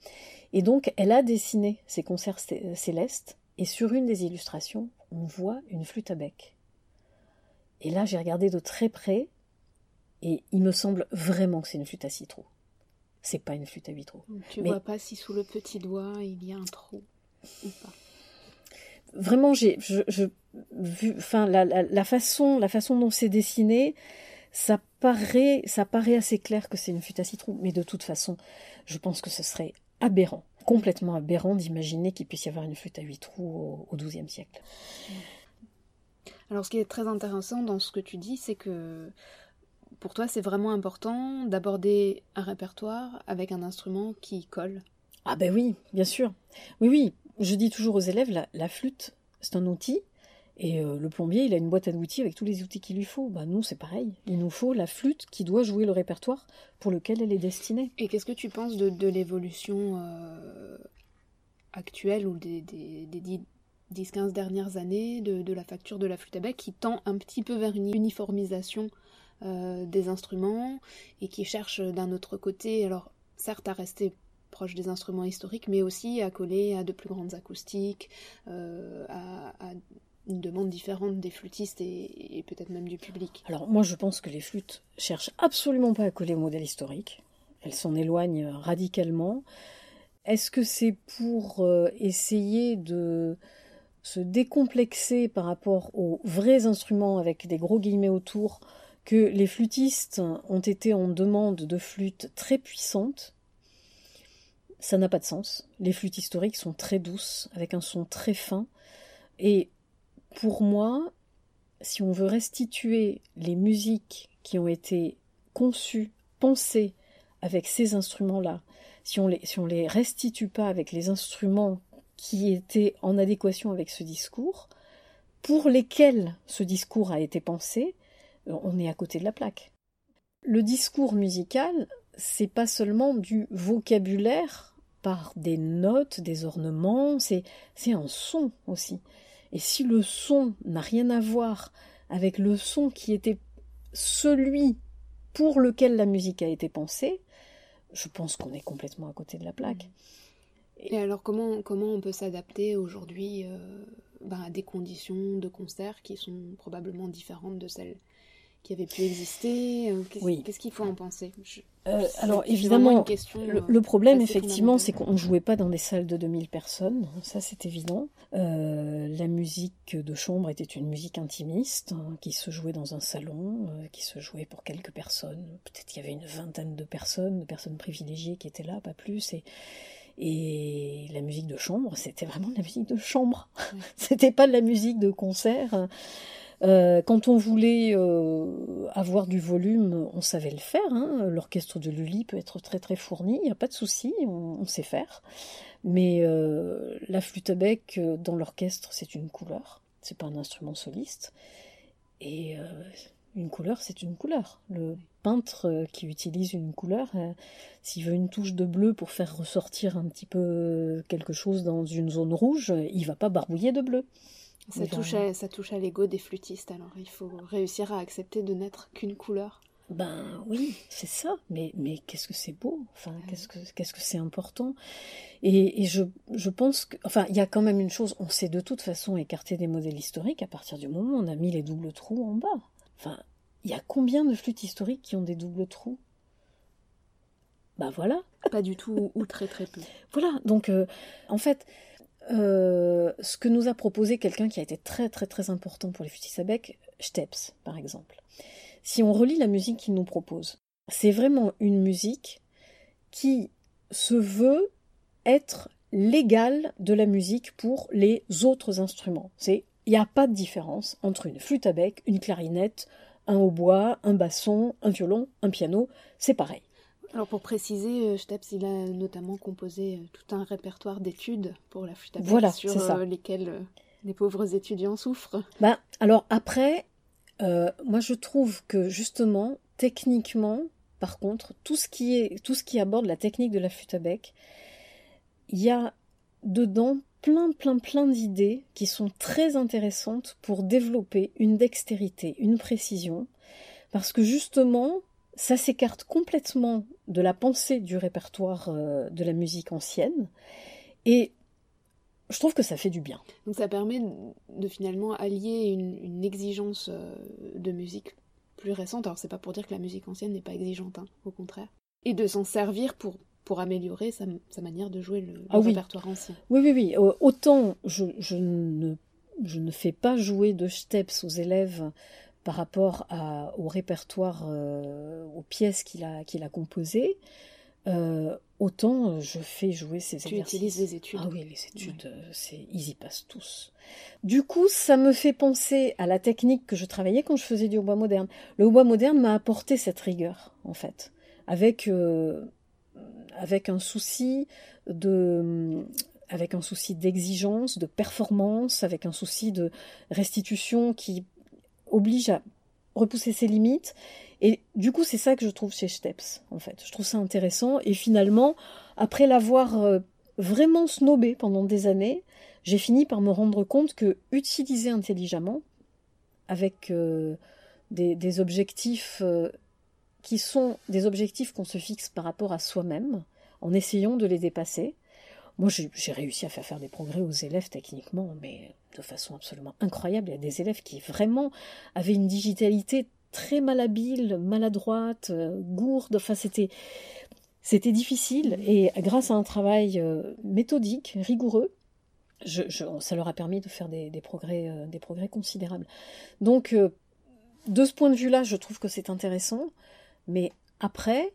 Et donc elle a dessiné ces concerts cé- célestes et sur une des illustrations, on voit une flûte à bec. Et là, j'ai regardé de très près et il me semble vraiment que c'est une flûte à six trous. C'est pas une flûte à huit trous. Tu Mais- vois pas si sous le petit doigt il y a un trou. Vraiment, j'ai, je, vu, enfin, la, la, façon, la façon dont c'est dessiné, ça paraît, ça paraît assez clair que c'est une flûte à citron, mais de toute façon, je pense que ce serait aberrant, complètement aberrant d'imaginer qu'il puisse y avoir une flûte à huit trous au XIIe siècle. Alors, ce qui est très intéressant dans ce que tu dis, c'est que pour toi, c'est vraiment important d'aborder un répertoire avec un instrument qui colle. Ah ben oui, bien sûr. Oui, oui. Je dis toujours aux élèves, la, flûte, c'est un outil. Et euh, le plombier, il a une boîte à outils avec tous les outils qu'il lui faut. Bah nous, c'est pareil. Il nous faut la flûte qui doit jouer le répertoire pour lequel elle est destinée. Et qu'est-ce que tu penses de, l'évolution euh, actuelle ou des, des, des 10-15 dernières années de, la facture de la flûte à bec qui tend un petit peu vers une uniformisation euh, des instruments et qui cherche d'un autre côté, alors certes à rester proche des instruments historiques, mais aussi à coller à de plus grandes acoustiques, euh, à, une demande différente des flûtistes et, peut-être même du public. Alors moi je pense que les flûtes cherchent absolument pas à coller au modèle historique, elles s'en éloignent radicalement. Est-ce que c'est pour euh, essayer de se décomplexer par rapport aux vrais instruments avec des gros guillemets autour que les flûtistes ont été en demande de flûtes très puissantes, ça n'a pas de sens. Les flûtes historiques sont très douces, avec un son très fin. Et pour moi, si on veut restituer les musiques qui ont été conçues, pensées avec ces instruments-là, si on les, si on les restitue pas avec les instruments qui étaient en adéquation avec ce discours, pour lesquels ce discours a été pensé, on est à côté de la plaque. Le discours musical, c'est pas seulement du vocabulaire par des notes, des ornements, c'est un son aussi. Et si le son n'a rien à voir avec le son qui était celui pour lequel la musique a été pensée, je pense qu'on est complètement à côté de la plaque. Et alors comment, comment on peut s'adapter aujourd'hui euh, ben, à des conditions de concert qui sont probablement différentes de celles qui avait pu exister euh, Qu'est-ce qu'il faut en penser? Euh, Alors évidemment, le, problème effectivement, c'est qu'on ne jouait pas dans des salles de 2000 personnes, ça c'est évident. la musique de chambre était une musique intimiste hein, qui se jouait dans un salon, qui se jouait pour quelques personnes. Peut-être qu'il y avait une vingtaine de personnes, de personnes privilégiées qui étaient là, pas plus. Et, et la musique de chambre, c'était vraiment de la musique de chambre. *laughs* c'était pas de la musique de concert. Euh, quand on voulait euh, avoir du volume, on savait le faire. Hein. L'orchestre de Lully peut être très très fourni, il n'y a pas de souci, on, sait faire. Mais euh, la flûte à bec dans l'orchestre, c'est une couleur, c'est pas un instrument soliste. Et une couleur, c'est une couleur. Le peintre qui utilise une couleur, s'il veut une touche de bleu pour faire ressortir un petit peu quelque chose dans une zone rouge, il va pas barbouiller de bleu. Ça touche, à, ça touche à l'ego des flûtistes, alors il faut réussir à accepter de n'être qu'une couleur. Ben oui, c'est ça, mais, mais qu'est-ce que c'est beau, enfin, qu'est-ce que qu'est-ce que c'est important. Et, et je, je, pense que, enfin, il y a quand même une chose, on sait de toute façon écarter des modèles historiques à partir du moment où on a mis les doubles trous en bas. Enfin, il y a combien de flûtes historiques qui ont des doubles trous? Ben voilà. Pas du tout, ou très très peu. Voilà, donc euh, en fait, euh, ce que nous a proposé quelqu'un qui a été très très très important pour les futis à bec, Steps par exemple. Si on relit la musique qu'il nous propose, c'est vraiment une musique qui se veut être l'égale de la musique pour les autres instruments. C'est il n'y a pas de différence entre une flûte à bec, une clarinette, un hautbois, un basson, un violon, un piano, c'est pareil. Alors pour préciser, Steps, euh, il a notamment composé euh, tout un répertoire d'études pour la flûte à voilà, sur euh, lesquelles les pauvres étudiants souffrent. Ben, alors après, moi je trouve que justement, techniquement, par contre, tout ce qui est tout ce qui aborde la technique de la flûte à bec, il y a dedans plein plein plein d'idées qui sont très intéressantes pour développer une dextérité, une précision, parce que justement, ça s'écarte complètement de la pensée du répertoire euh, de la musique ancienne et je trouve que ça fait du bien. Donc ça permet de finalement allier une, exigence euh, de musique plus récente. Alors c'est pas pour dire que la musique ancienne n'est pas exigeante, hein, au contraire. Et de s'en servir pour pour améliorer sa, manière de jouer le, ah répertoire ancien. Oui, oui, oui. autant je, je, ne, je ne fais pas jouer de steps aux élèves par rapport à, au répertoire, aux pièces qu'il a, qu'il a composées. Euh, autant je fais jouer ces tu utilises les études. Ah oui, les études, euh, c'est ils y passent tous. Du coup, ça me fait penser à la technique que je travaillais quand je faisais du hautbois moderne. Le hautbois moderne m'a apporté cette rigueur, en fait, avec euh, avec un souci d'exigence, de performance, avec un souci de restitution qui oblige à repousser ses limites et du coup, c'est ça que je trouve chez Steps, en fait. Je trouve ça intéressant. Et finalement, après l'avoir euh, vraiment snobé pendant des années, j'ai fini par me rendre compte que utiliser intelligemment, avec euh, des, objectifs euh, qui sont des objectifs qu'on se fixe par rapport à soi-même, en essayant de les dépasser, moi, j'ai réussi à faire faire des progrès aux élèves techniquement, mais de façon absolument incroyable. Il y a des élèves qui vraiment avaient une digitalité très malhabile, maladroite, euh, gourde. Enfin, c'était c'était difficile et grâce à un travail euh, méthodique, rigoureux, ça leur a permis de faire des, progrès, euh, des progrès considérables. Donc, de ce point de vue-là, je trouve que c'est intéressant. Mais après,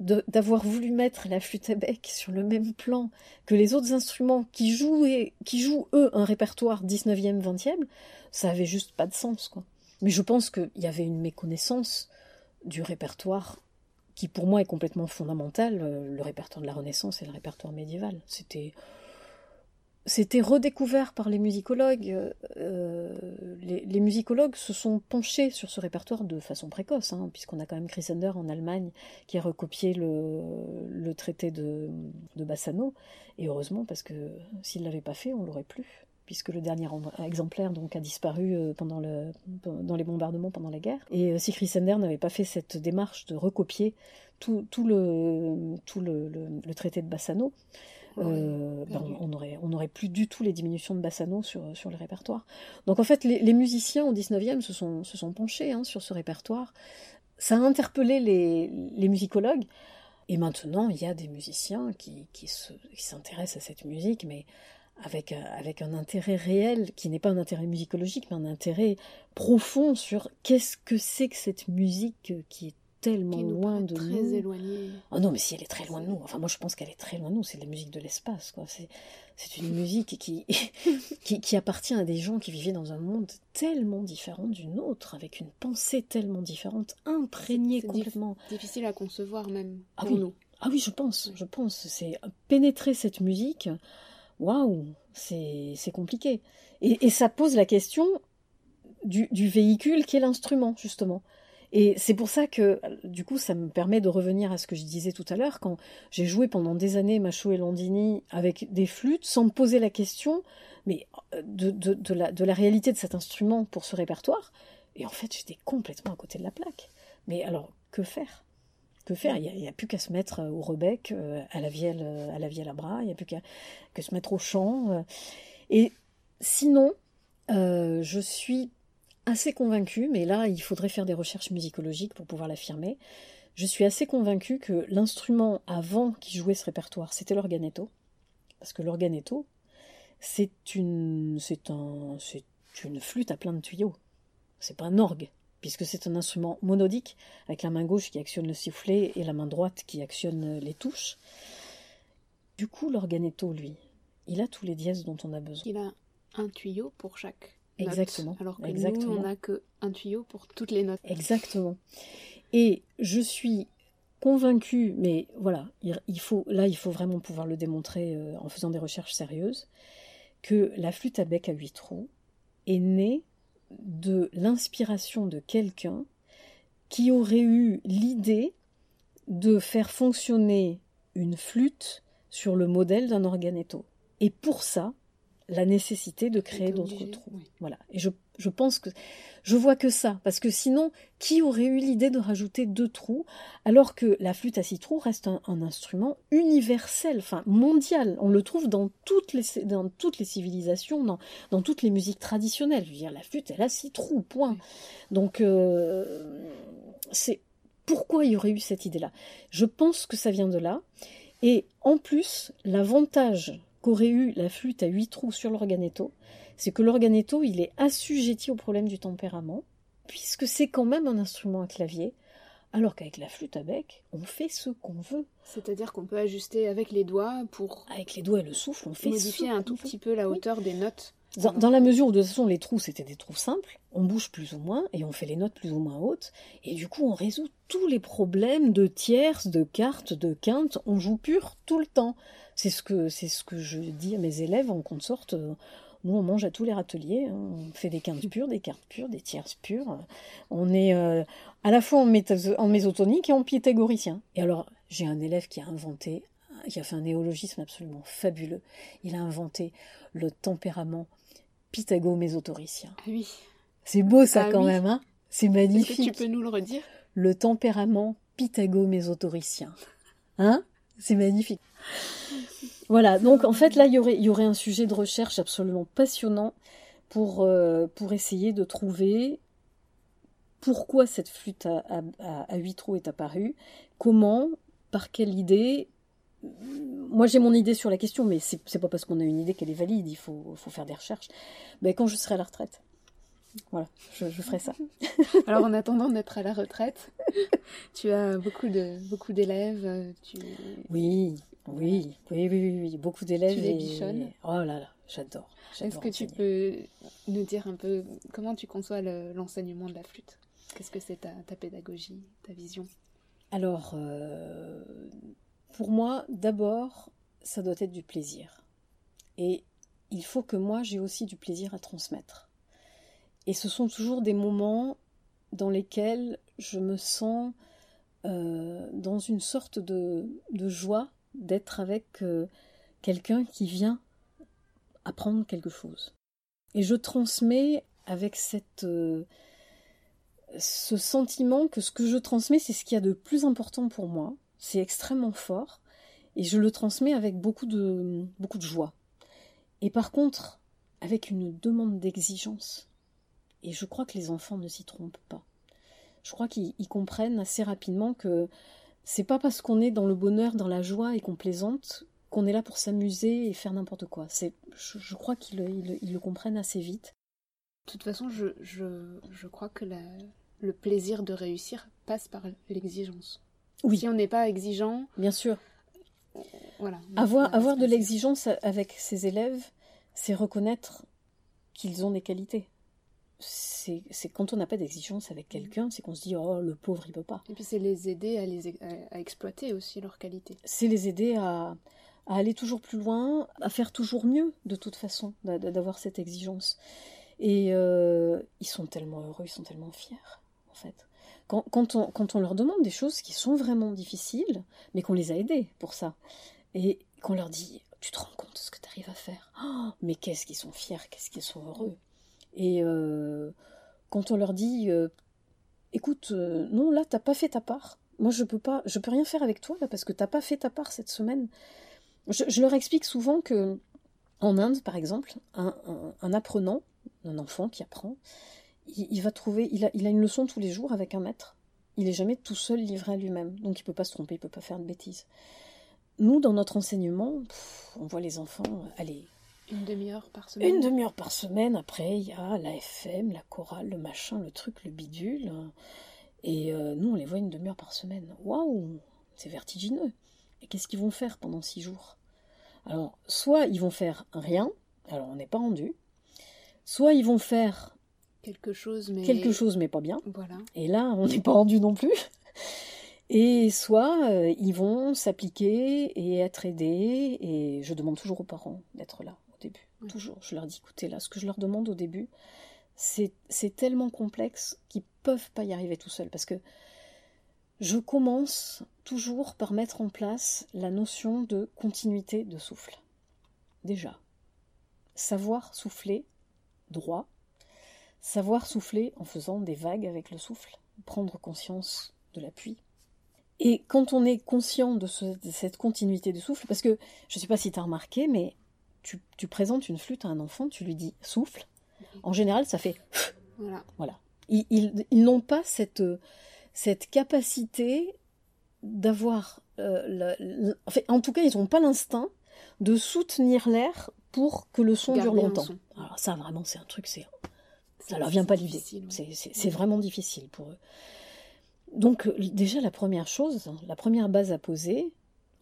d'avoir voulu mettre la flûte à bec sur le même plan que les autres instruments qui jouent, qui jouent eux, un répertoire 19e, 20e, ça avait juste pas de sens, quoi. Mais je pense qu'il y avait une méconnaissance du répertoire qui pour moi est complètement fondamental, euh, le répertoire de la Renaissance et le répertoire médiéval. C'était c'était redécouvert par les musicologues. Euh, les, musicologues se sont penchés sur ce répertoire de façon précoce, hein, puisqu'on a quand même Chrysler en Allemagne qui a recopié le, traité de, Bassano. Et heureusement, parce que s'il ne l'avait pas fait, on l'aurait plus puisque le dernier exemplaire donc a disparu euh, pendant dans les bombardements pendant la guerre. Et euh, si Sender n'avait pas fait cette démarche de recopier tout, le, traité de Bassano, euh, ben, on n'aurait on aurait plus du tout les diminutions de Bassano sur, sur le répertoire. Donc en fait, les, musiciens au 19e se sont, se sont penchés hein, sur ce répertoire. Ça a interpellé les, les musicologues. Et maintenant, il y a des musiciens qui, qui s'intéressent à cette musique, mais avec, euh, avec un intérêt réel, qui n'est pas un intérêt musicologique, mais un intérêt profond sur qu'est-ce que c'est que cette musique qui est tellement loin de très nous. Très éloignée. Oh non, mais si elle est très loin de nous, enfin moi je pense qu'elle est très loin de nous, c'est la musique de l'espace, quoi. C'est, c'est une *laughs* musique qui, qui, qui, appartient à des gens qui vivaient dans un monde tellement différent du nôtre, avec une pensée tellement différente, imprégnée complètement. difficile à concevoir même ah pour nous. Ah oui, je pense, je pense. C'est pénétrer cette musique waouh, c'est compliqué. Et, ça pose la question du, véhicule qui est l'instrument, justement. Et c'est pour ça que, du coup, ça me permet de revenir à ce que je disais tout à l'heure, quand j'ai joué pendant des années Macho et Landini avec des flûtes, sans me poser la question mais euh, de, la, de la réalité de cet instrument pour ce répertoire. Et en fait, j'étais complètement à côté de la plaque. Mais alors, que faire? Que faire? Il n'y a, plus qu'à se mettre euh, au rebec, euh, à la vielle, à la vielle à bras, il n'y a plus qu'à que se mettre au chant. Et sinon, je suis assez convaincue, mais là, il faudrait faire des recherches musicologiques pour pouvoir l'affirmer. Je suis assez convaincue que l'instrument avant qui jouait ce répertoire, c'était l'organetto. Parce que l'organetto, c'est une, c'est un, c'est une flûte à plein de tuyaux. C'est pas un orgue puisque c'est un instrument monodique, avec la main gauche qui actionne le sifflet et la main droite qui actionne les touches. Du coup, l'organetto, lui, il a tous les dièses dont on a besoin. Il a un tuyau pour chaque Exactement. alors que Exactement. nous, on n'a qu'un tuyau pour toutes les notes. Exactement. Et je suis convaincue, mais voilà, il faut, là, il faut vraiment pouvoir le démontrer euh, en faisant des recherches sérieuses, que la flûte à bec à huit trous est née de l'inspiration de quelqu'un qui aurait eu l'idée de faire fonctionner une flûte sur le modèle d'un organetto. Et pour ça, la nécessité de créer d'autres trous. Voilà. Et je, je, pense que je vois que ça, parce que sinon, qui aurait eu l'idée de rajouter deux trous, alors que la flûte à six trous reste un, instrument universel, enfin mondial. On le trouve dans toutes les, dans toutes les civilisations, dans, dans toutes les musiques traditionnelles. Je veux dire, la flûte, elle a six trous, point. Donc, euh, c'est pourquoi il y aurait eu cette idée-là? Je pense que ça vient de là. Et en plus, l'avantage qu'aurait eu la flûte à huit trous sur l'organetto, c'est que l'organetto, il est assujetti au problème du tempérament, puisque c'est quand même un instrument à clavier, alors qu'avec la flûte à bec, on fait ce qu'on veut. C'est-à-dire qu'on peut ajuster avec les doigts pour... Avec les doigts et le souffle, on fait modifier un tout petit peu la hauteur des notes. Dans, la mesure où de toute façon les trous c'était des trous simples, on bouge plus ou moins et on fait les notes plus ou moins hautes et du coup on résout tous les problèmes de tierces, de cartes, de quintes, on joue pur tout le temps. C'est ce que c'est ce que je dis à mes élèves en consorte. Nous, on mange à tous les râteliers. Hein. On fait des quintes pures, des cartes pures, des tierces pures. On est euh, à la fois en, en mésotonique et en pythagoricien. Et alors, j'ai un élève qui a inventé, qui a fait un néologisme absolument fabuleux. Il a inventé le tempérament pythago-mésotoricien. Ah oui. C'est beau ça ah quand même, hein C'est magnifique. Est-ce que tu peux nous le redire? Le tempérament pythago-mésotoricien. Hein? C'est magnifique. Voilà, donc en fait là, il y aurait, y aurait un sujet de recherche absolument passionnant pour, euh, pour essayer de trouver pourquoi cette flûte à, huit trous est apparue, comment, par quelle idée. Moi j'ai mon idée sur la question, mais c'est pas parce qu'on a une idée qu'elle est valide, il faut, faut faire des recherches. Mais quand je serai à la retraite, voilà, je, je ferai ça. *laughs* Alors en attendant d'être à la retraite, tu as beaucoup de beaucoup d'élèves. Tu... Oui, oui, oui, oui, oui, beaucoup d'élèves. Tu les bichonnes Oh là là, j'adore. Est-ce que tu peux nous dire un peu comment tu conçois l'enseignement de la flûte? Qu'est-ce que c'est ta, pédagogie, ta vision? Alors, euh, pour moi, d'abord, ça doit être du plaisir. Et il faut que moi, j'ai aussi du plaisir à transmettre. Et ce sont toujours des moments dans lesquels je me sens euh, dans une sorte de, joie d'être avec euh, quelqu'un qui vient apprendre quelque chose. Et je transmets avec cette, euh, ce sentiment que ce que je transmets, c'est ce qu'il y a de plus important pour moi. C'est extrêmement fort. Et je le transmets avec beaucoup de, beaucoup de joie. Et par contre, avec une demande d'exigence. Et je crois que les enfants ne s'y trompent pas. Je crois qu'ils comprennent assez rapidement que c'est pas parce qu'on est dans le bonheur, dans la joie et qu'on plaisante qu'on est là pour s'amuser et faire n'importe quoi. C'est, je, crois qu'ils le, comprennent assez vite. De toute façon, je, je, crois que le plaisir de réussir passe par l'exigence. Oui. Si on n'est pas exigeant. Bien sûr. Voilà. Avoir, avoir de l'exigence avec ses élèves, c'est reconnaître qu'ils ont des qualités c'est quand on n'a pas d'exigence avec quelqu'un, c'est qu'on se dit oh le pauvre il peut pas. Et puis c'est les aider à les à, exploiter aussi leurs qualités. C'est les aider à, à, aller toujours plus loin, à faire toujours mieux de toute façon, d'avoir cette exigence. Et euh, ils sont tellement heureux, ils sont tellement fiers en fait. Quand, quand, on, quand on leur demande des choses qui sont vraiment difficiles, mais qu'on les a aidés pour ça, et qu'on leur dit tu te rends compte de ce que tu arrives à faire, oh, mais qu'est-ce qu'ils sont fiers, qu'est-ce qu'ils sont heureux. Et euh, quand on leur dit, euh, écoute, euh, non, là, t'as pas fait ta part. Moi, je peux pas, je peux rien faire avec toi là parce que t'as pas fait ta part cette semaine. Je, leur explique souvent que en Inde, par exemple, un, apprenant, un enfant qui apprend, il, va trouver, il a, il a une leçon tous les jours avec un maître. Il est jamais tout seul livré à lui-même, donc il peut pas se tromper, il peut pas faire de bêtises. Nous, dans notre enseignement, on voit les enfants, aller une demi-heure par semaine Une demi-heure par semaine. Après, il y a la FM, la chorale, le machin, le truc, le bidule. Et euh, nous, on les voit une demi-heure par semaine. Waouh C'est vertigineux. Et qu'est-ce qu'ils vont faire pendant six jours? Alors, soit ils vont faire rien, alors on n'est pas rendu. Soit ils vont faire quelque chose, mais quelque chose, mais pas bien. Voilà. Et là, on n'est pas rendu non plus. Et soit euh, ils vont s'appliquer et être aidés. Et je demande toujours aux parents d'être là. Toujours. Je leur dis, écoutez, là, ce que je leur demande au début, c'est tellement complexe qu'ils peuvent pas y arriver tout seuls. Parce que je commence toujours par mettre en place la notion de continuité de souffle. Déjà, savoir souffler droit, savoir souffler en faisant des vagues avec le souffle, prendre conscience de l'appui. Et quand on est conscient de, de, cette continuité de souffle, parce que je ne sais pas si tu as remarqué, mais tu, présentes une flûte à un enfant, tu lui dis souffle. En général, ça fait *laughs* voilà. voilà. Ils, n'ont pas cette, cette capacité d'avoir, euh, en tout cas, ils n'ont pas l'instinct de soutenir l'air pour que le son dure longtemps. Alors ça, vraiment, c'est un truc, c'est ça leur vient pas l'idée. C'est vraiment difficile pour eux. Donc déjà, la première chose, la première base à poser,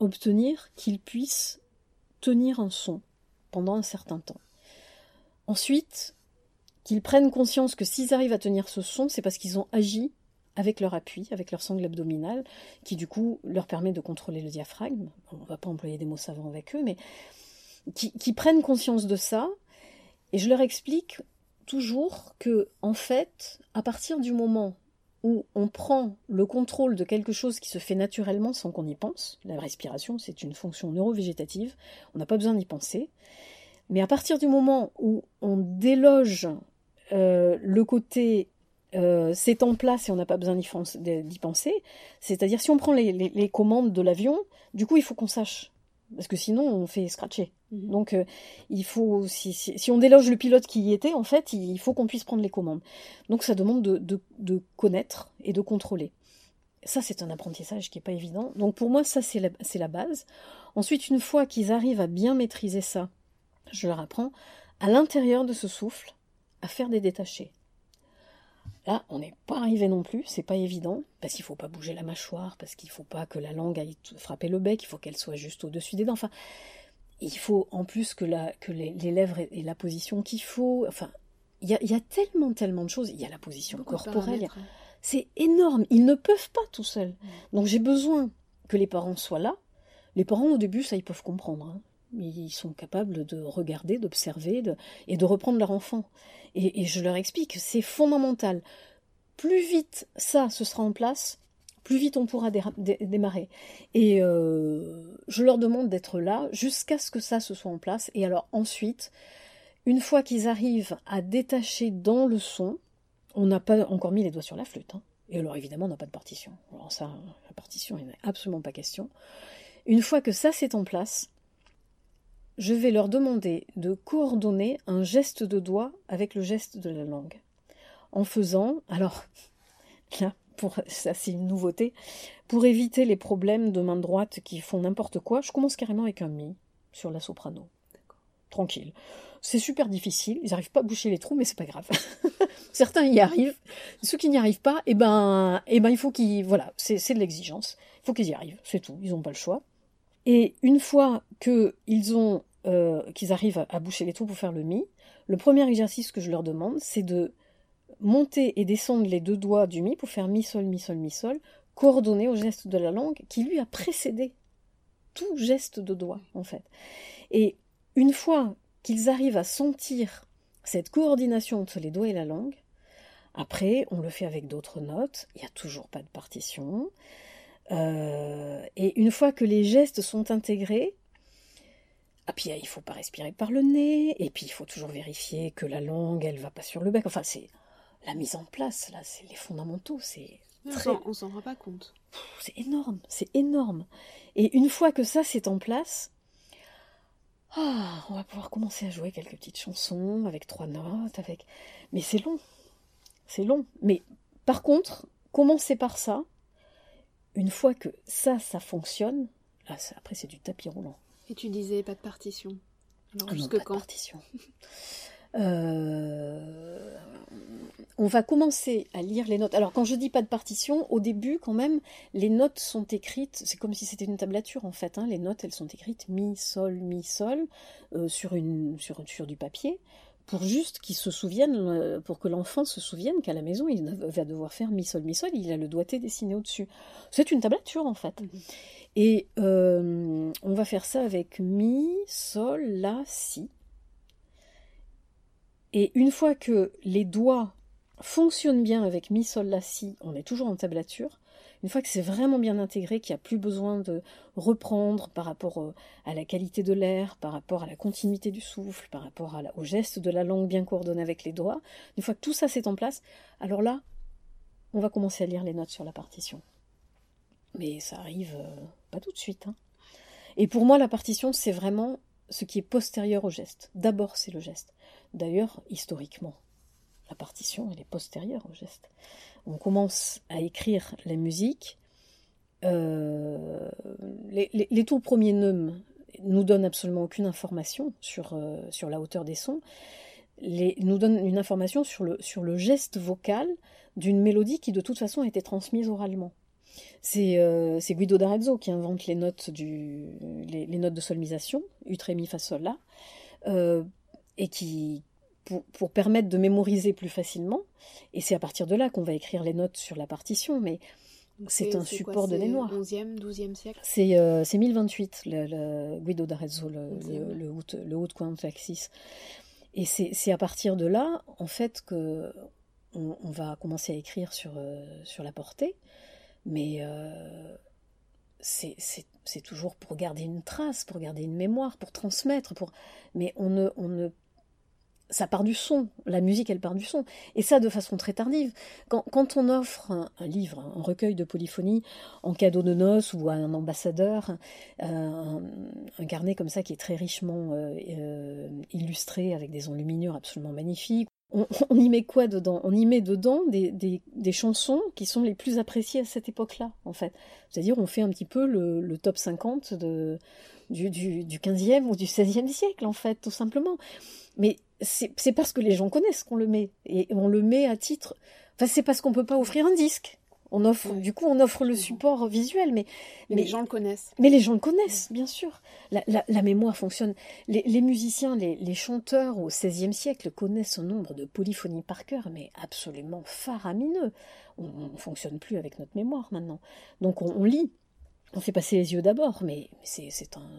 obtenir qu'ils puissent tenir un son pendant un certain temps. Ensuite, qu'ils prennent conscience que s'ils arrivent à tenir ce son, c'est parce qu'ils ont agi avec leur appui, avec leur sangle abdominale, qui du coup leur permet de contrôler le diaphragme. On ne va pas employer des mots savants avec eux, mais qui, prennent conscience de ça. Et je leur explique toujours que, en fait, à partir du moment où on prend le contrôle de quelque chose qui se fait naturellement sans qu'on y pense, la respiration c'est une fonction neurovégétative, on n'a pas besoin d'y penser, mais à partir du moment où on déloge euh, le côté euh, c'est en place et on n'a pas besoin d'y penser. C'est-à-dire, si on prend les, commandes de l'avion, du coup, il faut qu'on sache. Parce que sinon, on fait scratcher. Mhm. Donc, euh, il faut, si, on déloge le pilote qui y était, en fait, il faut qu'on puisse prendre les commandes. Donc, ça demande de, connaître et de contrôler. Ça, c'est un apprentissage qui n'est pas évident. Donc, pour moi, ça, c'est la, la base. Ensuite, une fois qu'ils arrivent à bien maîtriser ça, je leur apprends, à l'intérieur de ce souffle, à faire des détachés. Là, on n'est pas arrivé non plus, c'est pas évident, parce qu'il faut pas bouger la mâchoire, parce qu'il faut pas que la langue aille frapper le bec, il faut qu'elle soit juste au-dessus des dents. Enfin, il faut en plus que, la, que les, lèvres aient, la position qu'il faut. Enfin, il y a, tellement, tellement de choses. Il y a la position corporelle. C'est énorme. Ils ne peuvent pas tout seuls. Donc j'ai besoin que les parents soient là. Les parents, au début, ça, ils peuvent comprendre. Hein. Ils sont capables de regarder, d'observer et de reprendre leur enfant. Et, je leur explique, c'est fondamental. Plus vite ça, se sera en place, plus vite on pourra démarrer. Et euh, je leur demande d'être là jusqu'à ce que ça se soit en place. Et alors ensuite, une fois qu'ils arrivent à détacher dans le son, on n'a pas encore mis les doigts sur la flûte. Hein. Et alors évidemment, on n'a pas de partition. Alors ça, la partition, il n'y a absolument pas question. Une fois que ça c'est en place, je vais leur demander de coordonner un geste de doigt avec le geste de la langue. En faisant, alors *laughs* là, pour, ça c'est une nouveauté, pour éviter les problèmes de main droite qui font n'importe quoi, je commence carrément avec un mi sur la soprano. Tranquille. C'est super difficile, ils n'arrivent pas à boucher les trous, mais c'est pas grave. *laughs* Certains y arrivent. Ceux qui n'y arrivent pas, eh ben, eh ben, il faut qu'ils, voilà, c'est de l'exigence. Il faut qu'ils y arrivent, c'est tout. Ils n'ont pas le choix. Et une fois euh, qu'ils arrivent à, boucher les trous pour faire le mi, le premier exercice que je leur demande, c'est de monter et descendre les deux doigts du mi pour faire mi sol mi sol mi sol, coordonné au geste de la langue qui lui a précédé tout geste de doigt en fait. Et une fois qu'ils arrivent à sentir cette coordination entre les doigts et la langue, après on le fait avec d'autres notes, il n'y a toujours pas de partition. Euh, et une fois que les gestes sont intégrés, ah puis il faut pas respirer par le nez, et puis il faut toujours vérifier que la langue elle va pas sur le bec. Enfin c'est la mise en place là, c'est les fondamentaux, c'est très... on s'en rend pas compte. C'est énorme, c'est énorme. Et une fois que ça c'est en place, ah, on va pouvoir commencer à jouer quelques petites chansons avec trois notes, avec. Mais c'est long, c'est long. Mais par contre, commencer par ça, une fois que ça, ça fonctionne, là, après c'est du tapis roulant. Et tu disais pas de partition. Alors, ah jusque quand partition. *laughs* Euh, on va commencer à lire les notes. Alors quand je dis pas de partition, au début quand même, les notes sont écrites, c'est comme si c'était une tablature en fait. Hein. Les notes, elles sont écrites mi, sol, mi, sol euh, sur, une, sur, sur du papier pour juste qu'ils se souviennent, pour que l'enfant se souvienne qu'à la maison, il va devoir faire mi sol mi sol, il a le doigté dessiné au-dessus. C'est une tablature en fait. Mhm. Et euh, on va faire ça avec mi, sol, la, si. Et une fois que les doigts fonctionnent bien avec mi, sol, la, si, on est toujours en tablature. Une fois que c'est vraiment bien intégré, qu'il n'y a plus besoin de reprendre par rapport euh, à la qualité de l'air, par rapport à la continuité du souffle, par rapport au geste de la langue bien coordonné avec les doigts, une fois que tout ça c'est en place, alors là, on va commencer à lire les notes sur la partition. Mais ça arrive euh, pas tout de suite. Hein. Et pour moi, la partition, c'est vraiment ce qui est postérieur au geste. D'abord, c'est le geste. D'ailleurs, historiquement, La partition, elle est postérieure au geste. On commence à écrire la musique. Euh, les, tout premiers neumes nous donnent absolument aucune information sur, euh, sur la hauteur des sons. Les, nous donnent une information sur le, sur le geste vocal d'une mélodie qui de toute façon a été transmise oralement. C'est euh, Guido d'Arezzo qui invente les notes, du, les, notes de solmisation, ut, ré, mi, fa, sol, la, et qui, pour, pour, permettre de mémoriser plus facilement, et c'est à partir de là qu'on va écrire les notes sur la partition, mais c'est un support de mémoire. 11e, 12e siècle? C'est euh, 1028, le, le Guido d'Arezzo, le, le, le, haut, le haut de Axis. Et c'est à partir de là, en fait, que on, on va commencer à écrire sur, euh, sur la portée mais euh, c'est toujours pour garder une trace, pour garder une mémoire, pour transmettre, pour... mais on ne, on ne ça part du son, la musique elle part du son, et ça de façon très tardive. Quand, on offre un, livre, un recueil de polyphonie en cadeau de noces ou à un ambassadeur, euh, un, carnet comme ça qui est très richement euh, euh, illustré avec des enluminures absolument magnifiques, on, *laughs* y met quoi dedans? On y met dedans des, chansons qui sont les plus appréciées à cette époque-là, en fait. C'est-à-dire, on fait un petit peu le, top 50 de, du, du, du 15e ou du 16e siècle, en fait, tout simplement. Mais c'est parce que les gens connaissent qu'on le met. Et on le met à titre. Enfin, c'est parce qu'on peut pas offrir un disque. On offre, du coup, on offre le support visuel, mais, mais, les gens le connaissent. Mais les gens le connaissent, bien sûr. La, la, mémoire fonctionne. Les, les musiciens, les, les, chanteurs au XVIe siècle connaissent un nombre de polyphonies par cœur, mais absolument faramineux. On ne fonctionne plus avec notre mémoire maintenant. Donc on, lit, on fait passer les yeux d'abord, mais c'est un,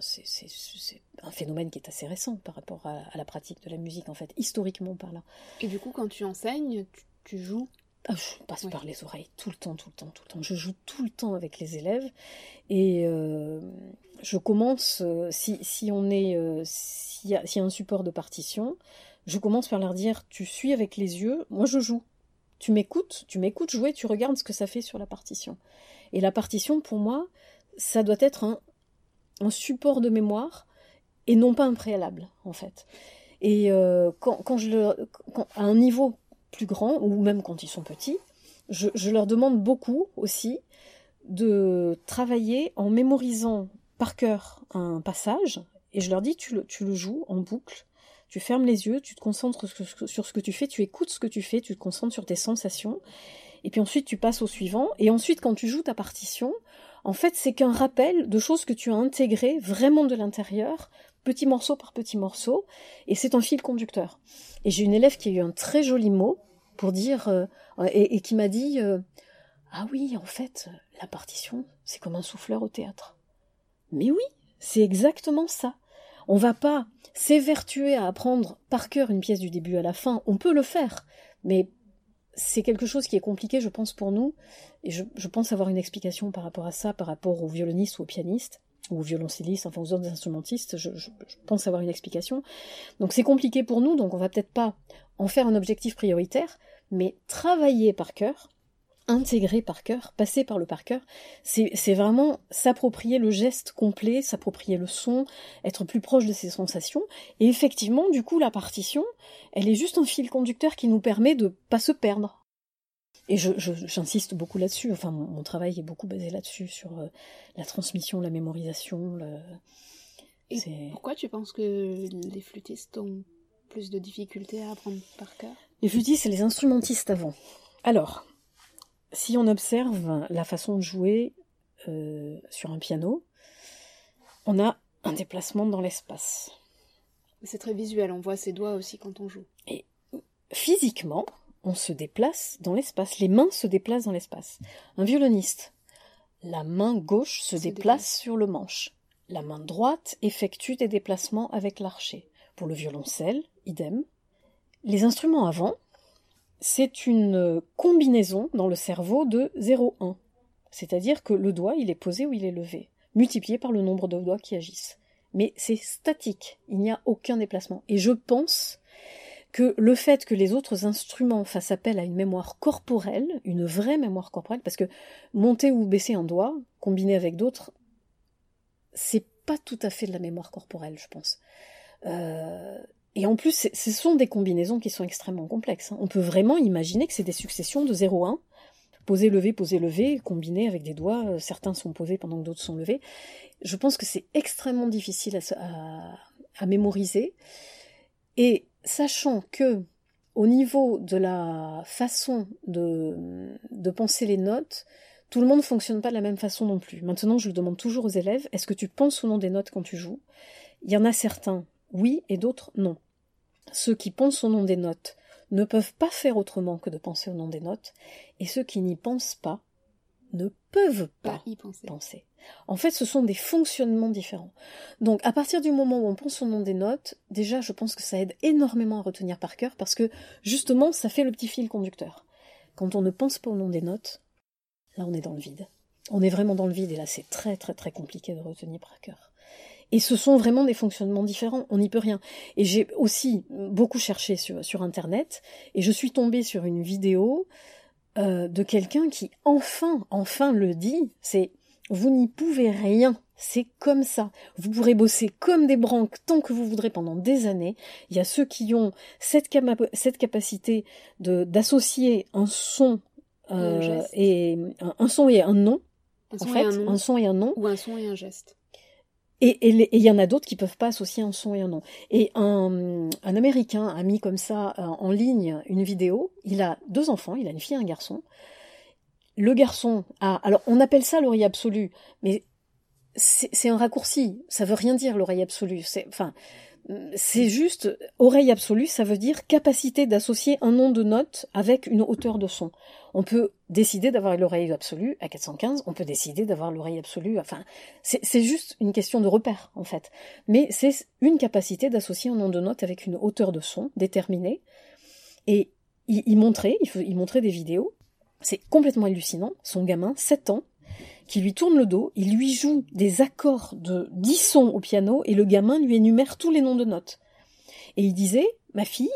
un, phénomène qui est assez récent par rapport à, à, la pratique de la musique, en fait, historiquement par là. Et du coup, quand tu enseignes, tu, tu joues? Ah, je passe par les oreilles tout le temps, tout le temps, tout le temps. Je joue tout le temps avec les élèves et euh, je commence, euh, si, si, on est, euh, s'il y, y, a un support de partition, je commence par leur dire tu suis avec les yeux, moi je joue. Tu m'écoutes, tu m'écoutes jouer, tu regardes ce que ça fait sur la partition. Et la partition, pour moi, ça doit être un, support de mémoire et non pas un préalable, en fait. Et quand, quand, je à un niveau plus grands, ou même quand ils sont petits, je, leur demande beaucoup aussi de travailler en mémorisant par cœur un passage, et je leur dis tu le, tu le joues en boucle, tu fermes les yeux, tu te concentres sur ce que tu fais, tu écoutes ce que tu fais, tu te concentres sur tes sensations, et puis ensuite tu passes au suivant, et ensuite quand tu joues ta partition, en fait c'est qu'un rappel de choses que tu as intégrées vraiment de l'intérieur petit morceau par petit morceau, et c'est un fil conducteur. Et j'ai une élève qui a eu un très joli mot pour dire, euh, et, qui m'a dit, euh, ah oui, en fait, la partition, c'est comme un souffleur au théâtre. Mais oui, c'est exactement ça. On va pas s'évertuer à apprendre par cœur une pièce du début à la fin. On peut le faire, mais c'est quelque chose qui est compliqué, je pense, pour nous. Et je, je, pense avoir une explication par rapport à ça, par rapport aux violonistes ou aux pianistes ou violoncellistes, enfin aux autres instrumentistes, je, pense avoir une explication. Donc c'est compliqué pour nous, donc on va peut-être pas en faire un objectif prioritaire, mais travailler par cœur, intégrer par cœur, passer par le par cœur, c'est vraiment s'approprier le geste complet, s'approprier le son, être plus proche de ses sensations, et effectivement, du coup, la partition, elle est juste un fil conducteur qui nous permet de pas se perdre, et j'insiste je, beaucoup là-dessus. Enfin, mon, travail est beaucoup basé là-dessus, sur euh, la transmission, la mémorisation. Le... Et pourquoi tu penses que les flûtistes ont plus de difficultés à apprendre par cœur? Les flûtistes, c'est les instrumentistes avant. Alors, si on observe la façon de jouer euh, sur un piano, on a un déplacement dans l'espace. C'est très visuel, on voit ses doigts aussi quand on joue. Et physiquement, on se déplace dans l'espace, les mains se déplacent dans l'espace. Un violoniste, la main gauche se déplace sur le manche. La main droite effectue des déplacements avec l'archet. Pour le violoncelle, idem. Les instruments avant, c'est une combinaison dans le cerveau de 0-1. C'est-à-dire que le doigt, il est posé ou il est levé, multiplié par le nombre de doigts qui agissent. Mais c'est statique, il n'y a aucun déplacement. Et je pense que le fait que les autres instruments fassent appel à une mémoire corporelle, une vraie mémoire corporelle, parce que monter ou baisser un doigt, combiné avec d'autres, c'est pas tout à fait de la mémoire corporelle, je pense. Euh, et en plus, ce sont des combinaisons qui sont extrêmement complexes. Hein. On peut vraiment imaginer que c'est des successions de 0-1, poser, lever, poser, lever, combinées avec des doigts. Euh, certains sont posés pendant que d'autres sont levés. Je pense que c'est extrêmement difficile à, mémoriser. Et sachant que, au niveau de la façon de, de penser les notes, tout le monde ne fonctionne pas de la même façon non plus. Maintenant, je le demande toujours aux élèves, est-ce que tu penses au nom des notes quand tu joues? Il y en a certains, oui, et d'autres, non. Ceux qui pensent au nom des notes ne peuvent pas faire autrement que de penser au nom des notes, et ceux qui n'y pensent pas ne peuvent pas, y penser. En fait, ce sont des fonctionnements différents. Donc, à partir du moment où on pense au nom des notes, déjà, je pense que ça aide énormément à retenir par cœur, parce que, justement, ça fait le petit fil conducteur. Quand on ne pense pas au nom des notes, là, on est dans le vide. On est vraiment dans le vide, et là, c'est très, très, très compliqué de retenir par cœur. Et ce sont vraiment des fonctionnements différents, on n'y peut rien. Et j'ai aussi beaucoup cherché sur, sur Internet, et je suis tombée sur une vidéo euh, de quelqu'un qui enfin, enfin le dit, c'est vous n'y pouvez rien, c'est comme ça. Vous pourrez bosser comme des branques tant que vous voudrez pendant des années. Il y a ceux qui ont cette, cette capacité d'associer un son euh, et un, son et un nom. en fait, un son et un nom. Ou un son et un geste. Et il y en a d'autres qui peuvent pas associer un son et un nom. Et un, un Américain a mis comme ça euh, en ligne une vidéo. Il a deux enfants, il a une fille et un garçon. Le garçon a, alors on appelle ça l'oreille absolue, mais c'est un raccourci. Ça veut rien dire l'oreille absolue. C'est, enfin, c'est juste oreille absolue, ça veut dire capacité d'associer un nom de note avec une hauteur de son. On peut décider d'avoir l'oreille absolue à 415, on peut décider d'avoir l'oreille absolue, enfin, c'est juste une question de repère, en fait. Mais c'est une capacité d'associer un nom de note avec une hauteur de son déterminée. Et il, montrait, il, il montrait des vidéos, c'est complètement hallucinant. Son gamin, 7 ans, qui lui tourne le dos, il lui joue des accords de 10 sons au piano et le gamin lui énumère tous les noms de notes. Et il disait, ma fille,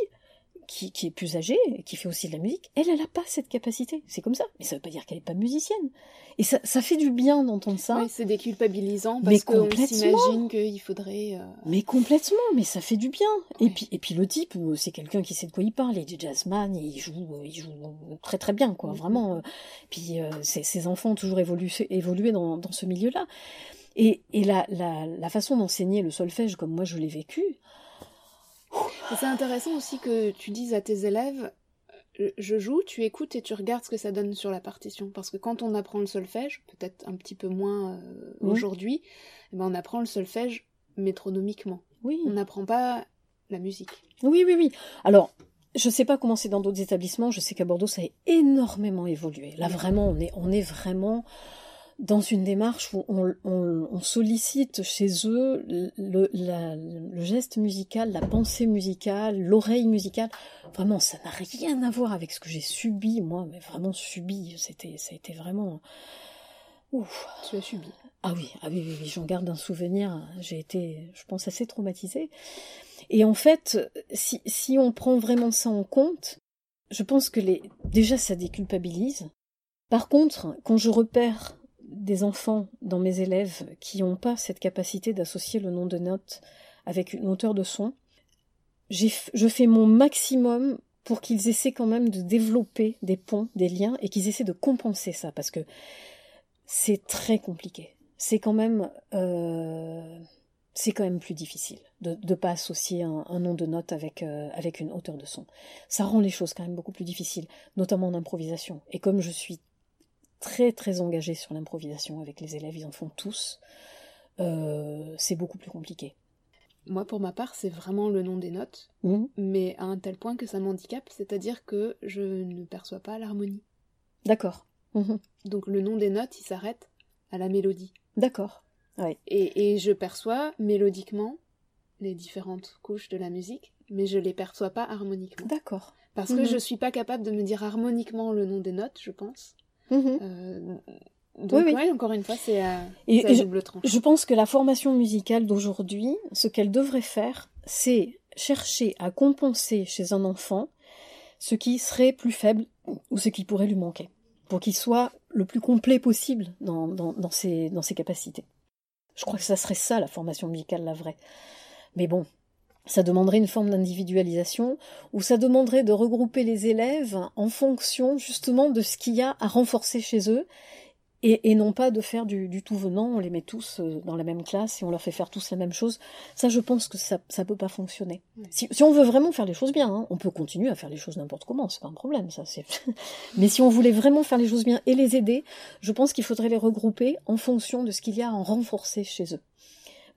qui, est plus âgée, qui fait aussi de la musique, elle, elle n'a pas cette capacité. C'est comme ça. Mais ça ne veut pas dire qu'elle n'est pas musicienne. Et ça, ça fait du bien d'entendre ça. Oui, c'est déculpabilisant parce qu'on s'imagine qu'il faudrait. Euh, mais complètement, mais ça fait du bien. Et puis, et puis le type, euh, c'est quelqu'un qui sait de quoi il parle. Il est jazzman, il joue, euh, il joue très très bien, quoi. Mm-hmm. Vraiment. Puis ses, enfants ont toujours évolué, évolué dans, dans ce milieu-là. Et, et la, la, la façon d'enseigner le solfège, comme moi je l'ai vécu, c'est intéressant aussi que tu dises à tes élèves euh, je joue, tu écoutes et tu regardes ce que ça donne sur la partition. Parce que quand on apprend le solfège, peut-être un petit peu moins euh, aujourd'hui, eh ben on apprend le solfège métronomiquement. Oui. On n'apprend pas la musique. Oui, oui, oui. Alors, je ne sais pas comment c'est dans d'autres établissements. Je sais qu'à Bordeaux, ça a énormément évolué. Là, vraiment, on est, on est vraiment dans une démarche où on, sollicite chez eux le, le, geste musical, la pensée musicale, l'oreille musicale. Vraiment, ça n'a rien à voir avec ce que j'ai subi, moi, mais vraiment subi. C'était, ça a été vraiment. Ouf. Tu as subi. Ah oui, ah oui, oui, j'en garde un souvenir. J'ai été, je pense, assez traumatisée. Et en fait, si, si on prend vraiment ça en compte, je pense que les, déjà ça déculpabilise. Par contre, quand je repère des enfants dans mes élèves qui n'ont pas cette capacité d'associer le nom de note avec une hauteur de son, je fais mon maximum pour qu'ils essaient quand même de développer des ponts, des liens, et qu'ils essaient de compenser ça, parce que c'est très compliqué. C'est quand même, euh, c'est quand même plus difficile de ne pas associer un, nom de note avec, euh, avec une hauteur de son. Ça rend les choses quand même beaucoup plus difficiles, notamment en improvisation. Et comme je suis très très engagés sur l'improvisation avec les élèves, ils en font tous. Euh, c'est beaucoup plus compliqué. Moi, pour ma part, c'est vraiment le nom des notes, mmh. mais à un tel point que ça m'handicape, c'est-à-dire que je ne perçois pas l'harmonie. D'accord. Mmh. Donc le nom des notes, il s'arrête à la mélodie. D'accord. Et, et, je perçois mélodiquement les différentes couches de la musique, mais je les perçois pas harmoniquement. D'accord. Parce que mmh. je suis pas capable de me dire harmoniquement le nom des notes, je pense. Mhm. Euh, donc, oui, encore une fois, c'est à, double je, je pense que la formation musicale d'aujourd'hui, ce qu'elle devrait faire, c'est chercher à compenser chez un enfant ce qui serait plus faible ou ce qui pourrait lui manquer, pour qu'il soit le plus complet possible dans, dans, dans, ses, dans ses capacités. Je crois que ça serait ça la formation musicale, la vraie. Mais bon, ça demanderait une forme d'individualisation, ou ça demanderait de regrouper les élèves en fonction justement de ce qu'il y a à renforcer chez eux, et, non pas de faire du, tout venant, on les met tous euh, dans la même classe et on leur fait faire tous la même chose. Ça, je pense que ça ne peut pas fonctionner. Si, on veut vraiment faire les choses bien, hein, on peut continuer à faire les choses n'importe comment, c'est pas un problème, ça. *laughs* Mais si on voulait vraiment faire les choses bien et les aider, je pense qu'il faudrait les regrouper en fonction de ce qu'il y a à en renforcer chez eux.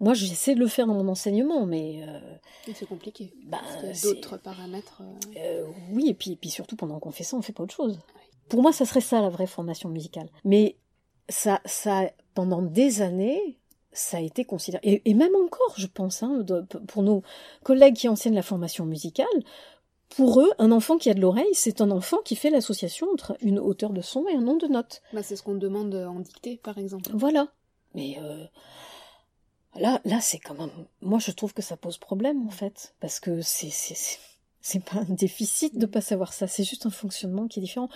Moi, j'essaie de le faire dans mon enseignement, mais. Euh, c'est compliqué. Bah, d'autres paramètres. Euh, oui, et puis, et puis surtout pendant qu'on fait ça, on fait pas autre chose. Pour moi, ça serait ça la vraie formation musicale. Mais ça, ça, pendant des années, ça a été considéré. Et, même encore, je pense, hein, pour nos collègues qui enseignent la formation musicale, pour eux, un enfant qui a de l'oreille, c'est un enfant qui fait l'association entre une hauteur de son et un nombre de notes. Bah, c'est ce qu'on demande en dictée, par exemple. Voilà. Mais euh, Là, là, c'est quand même. Moi, je trouve que ça pose problème en fait, parce que c'est c'est pas un déficit de pas savoir ça, c'est juste un fonctionnement qui est différent.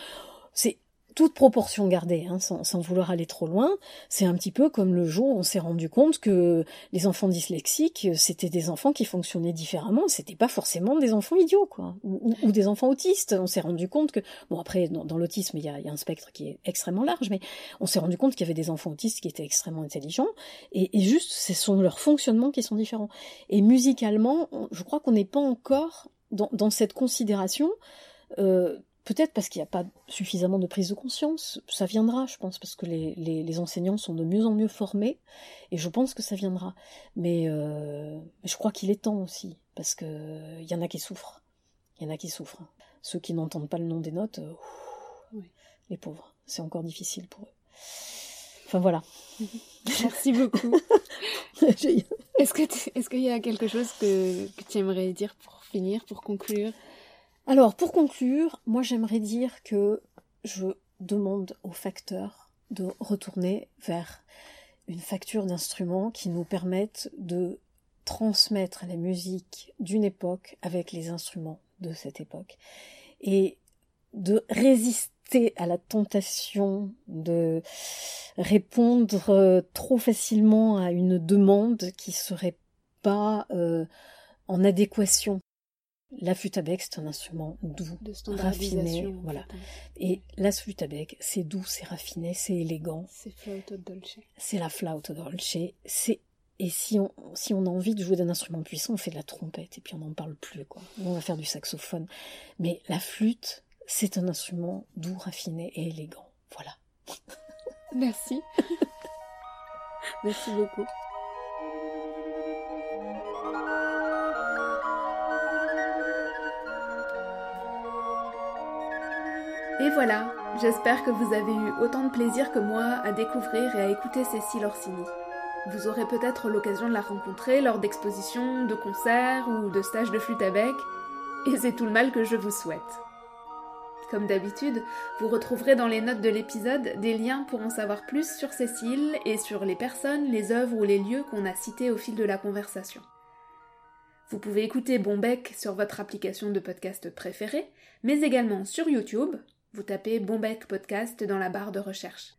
C'est toute proportion gardée, hein, sans, vouloir aller trop loin, c'est un petit peu comme le jour où on s'est rendu compte que les enfants dyslexiques, c'était des enfants qui fonctionnaient différemment, c'était pas forcément des enfants idiots, quoi, ou, des enfants autistes. On s'est rendu compte que, bon après, dans, l'autisme, il y a, un spectre qui est extrêmement large, mais on s'est rendu compte qu'il y avait des enfants autistes qui étaient extrêmement intelligents, et, juste, ce sont leurs fonctionnements qui sont différents. Et musicalement, je crois qu'on n'est pas encore dans, cette considération. Euh, Peut-être parce qu'il n'y a pas suffisamment de prise de conscience, ça viendra, je pense, parce que les, enseignants sont de mieux en mieux formés, et je pense que ça viendra. Mais euh, je crois qu'il est temps aussi, parce qu'il y en a qui souffrent. Il y en a qui souffrent. Ceux qui n'entendent pas le nom des notes, euh, les pauvres, c'est encore difficile pour eux. Enfin voilà. *laughs* Merci beaucoup. *laughs* Est-ce qu'il y a quelque chose que tu aimerais dire pour finir, pour conclure? Alors, pour conclure, moi j'aimerais dire que je demande aux facteurs de retourner vers une facture d'instruments qui nous permettent de transmettre la musique d'une époque avec les instruments de cette époque et de résister à la tentation de répondre trop facilement à une demande qui serait pas euh, en adéquation la flûte à bec, c'est un instrument doux, raffiné, voilà. Et la flûte à bec, c'est doux, c'est raffiné, c'est élégant. C'est flauto dolce. C'est la flauto dolce. C'est et si on, si on a envie de jouer d'un instrument puissant, on fait de la trompette et puis on n'en parle plus, quoi. On va faire du saxophone. Mais la flûte, c'est un instrument doux, raffiné et élégant. Voilà. Merci. *laughs* Merci beaucoup. Et voilà, j'espère que vous avez eu autant de plaisir que moi à découvrir et à écouter Cécile Orsini. Vous aurez peut-être l'occasion de la rencontrer lors d'expositions, de concerts ou de stages de flûte à bec, et c'est tout le mal que je vous souhaite. Comme d'habitude, vous retrouverez dans les notes de l'épisode des liens pour en savoir plus sur Cécile et sur les personnes, les œuvres ou les lieux qu'on a cités au fil de la conversation. Vous pouvez écouter Bombec sur votre application de podcast préférée, mais également sur YouTube, vous tapez Bombec Podcast dans la barre de recherche.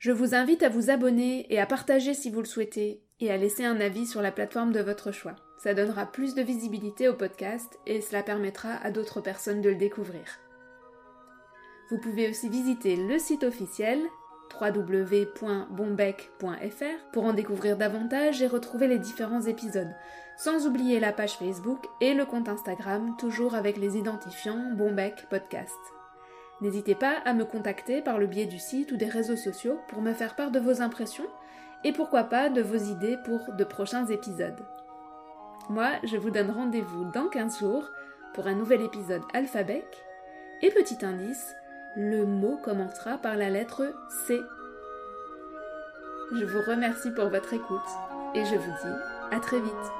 Je vous invite à vous abonner et à partager si vous le souhaitez et à laisser un avis sur la plateforme de votre choix. Ça donnera plus de visibilité au podcast et cela permettra à d'autres personnes de le découvrir. Vous pouvez aussi visiter le site officiel www.bombec.fr pour en découvrir davantage et retrouver les différents épisodes, sans oublier la page Facebook et le compte Instagram toujours avec les identifiants Bombec Podcast. N'hésitez pas à me contacter par le biais du site ou des réseaux sociaux pour me faire part de vos impressions et pourquoi pas de vos idées pour de prochains épisodes. Moi, je vous donne rendez-vous dans 15 jours pour un nouvel épisode alphabet. Et petit indice, le mot commencera par la lettre C. Je vous remercie pour votre écoute et je vous dis à très vite.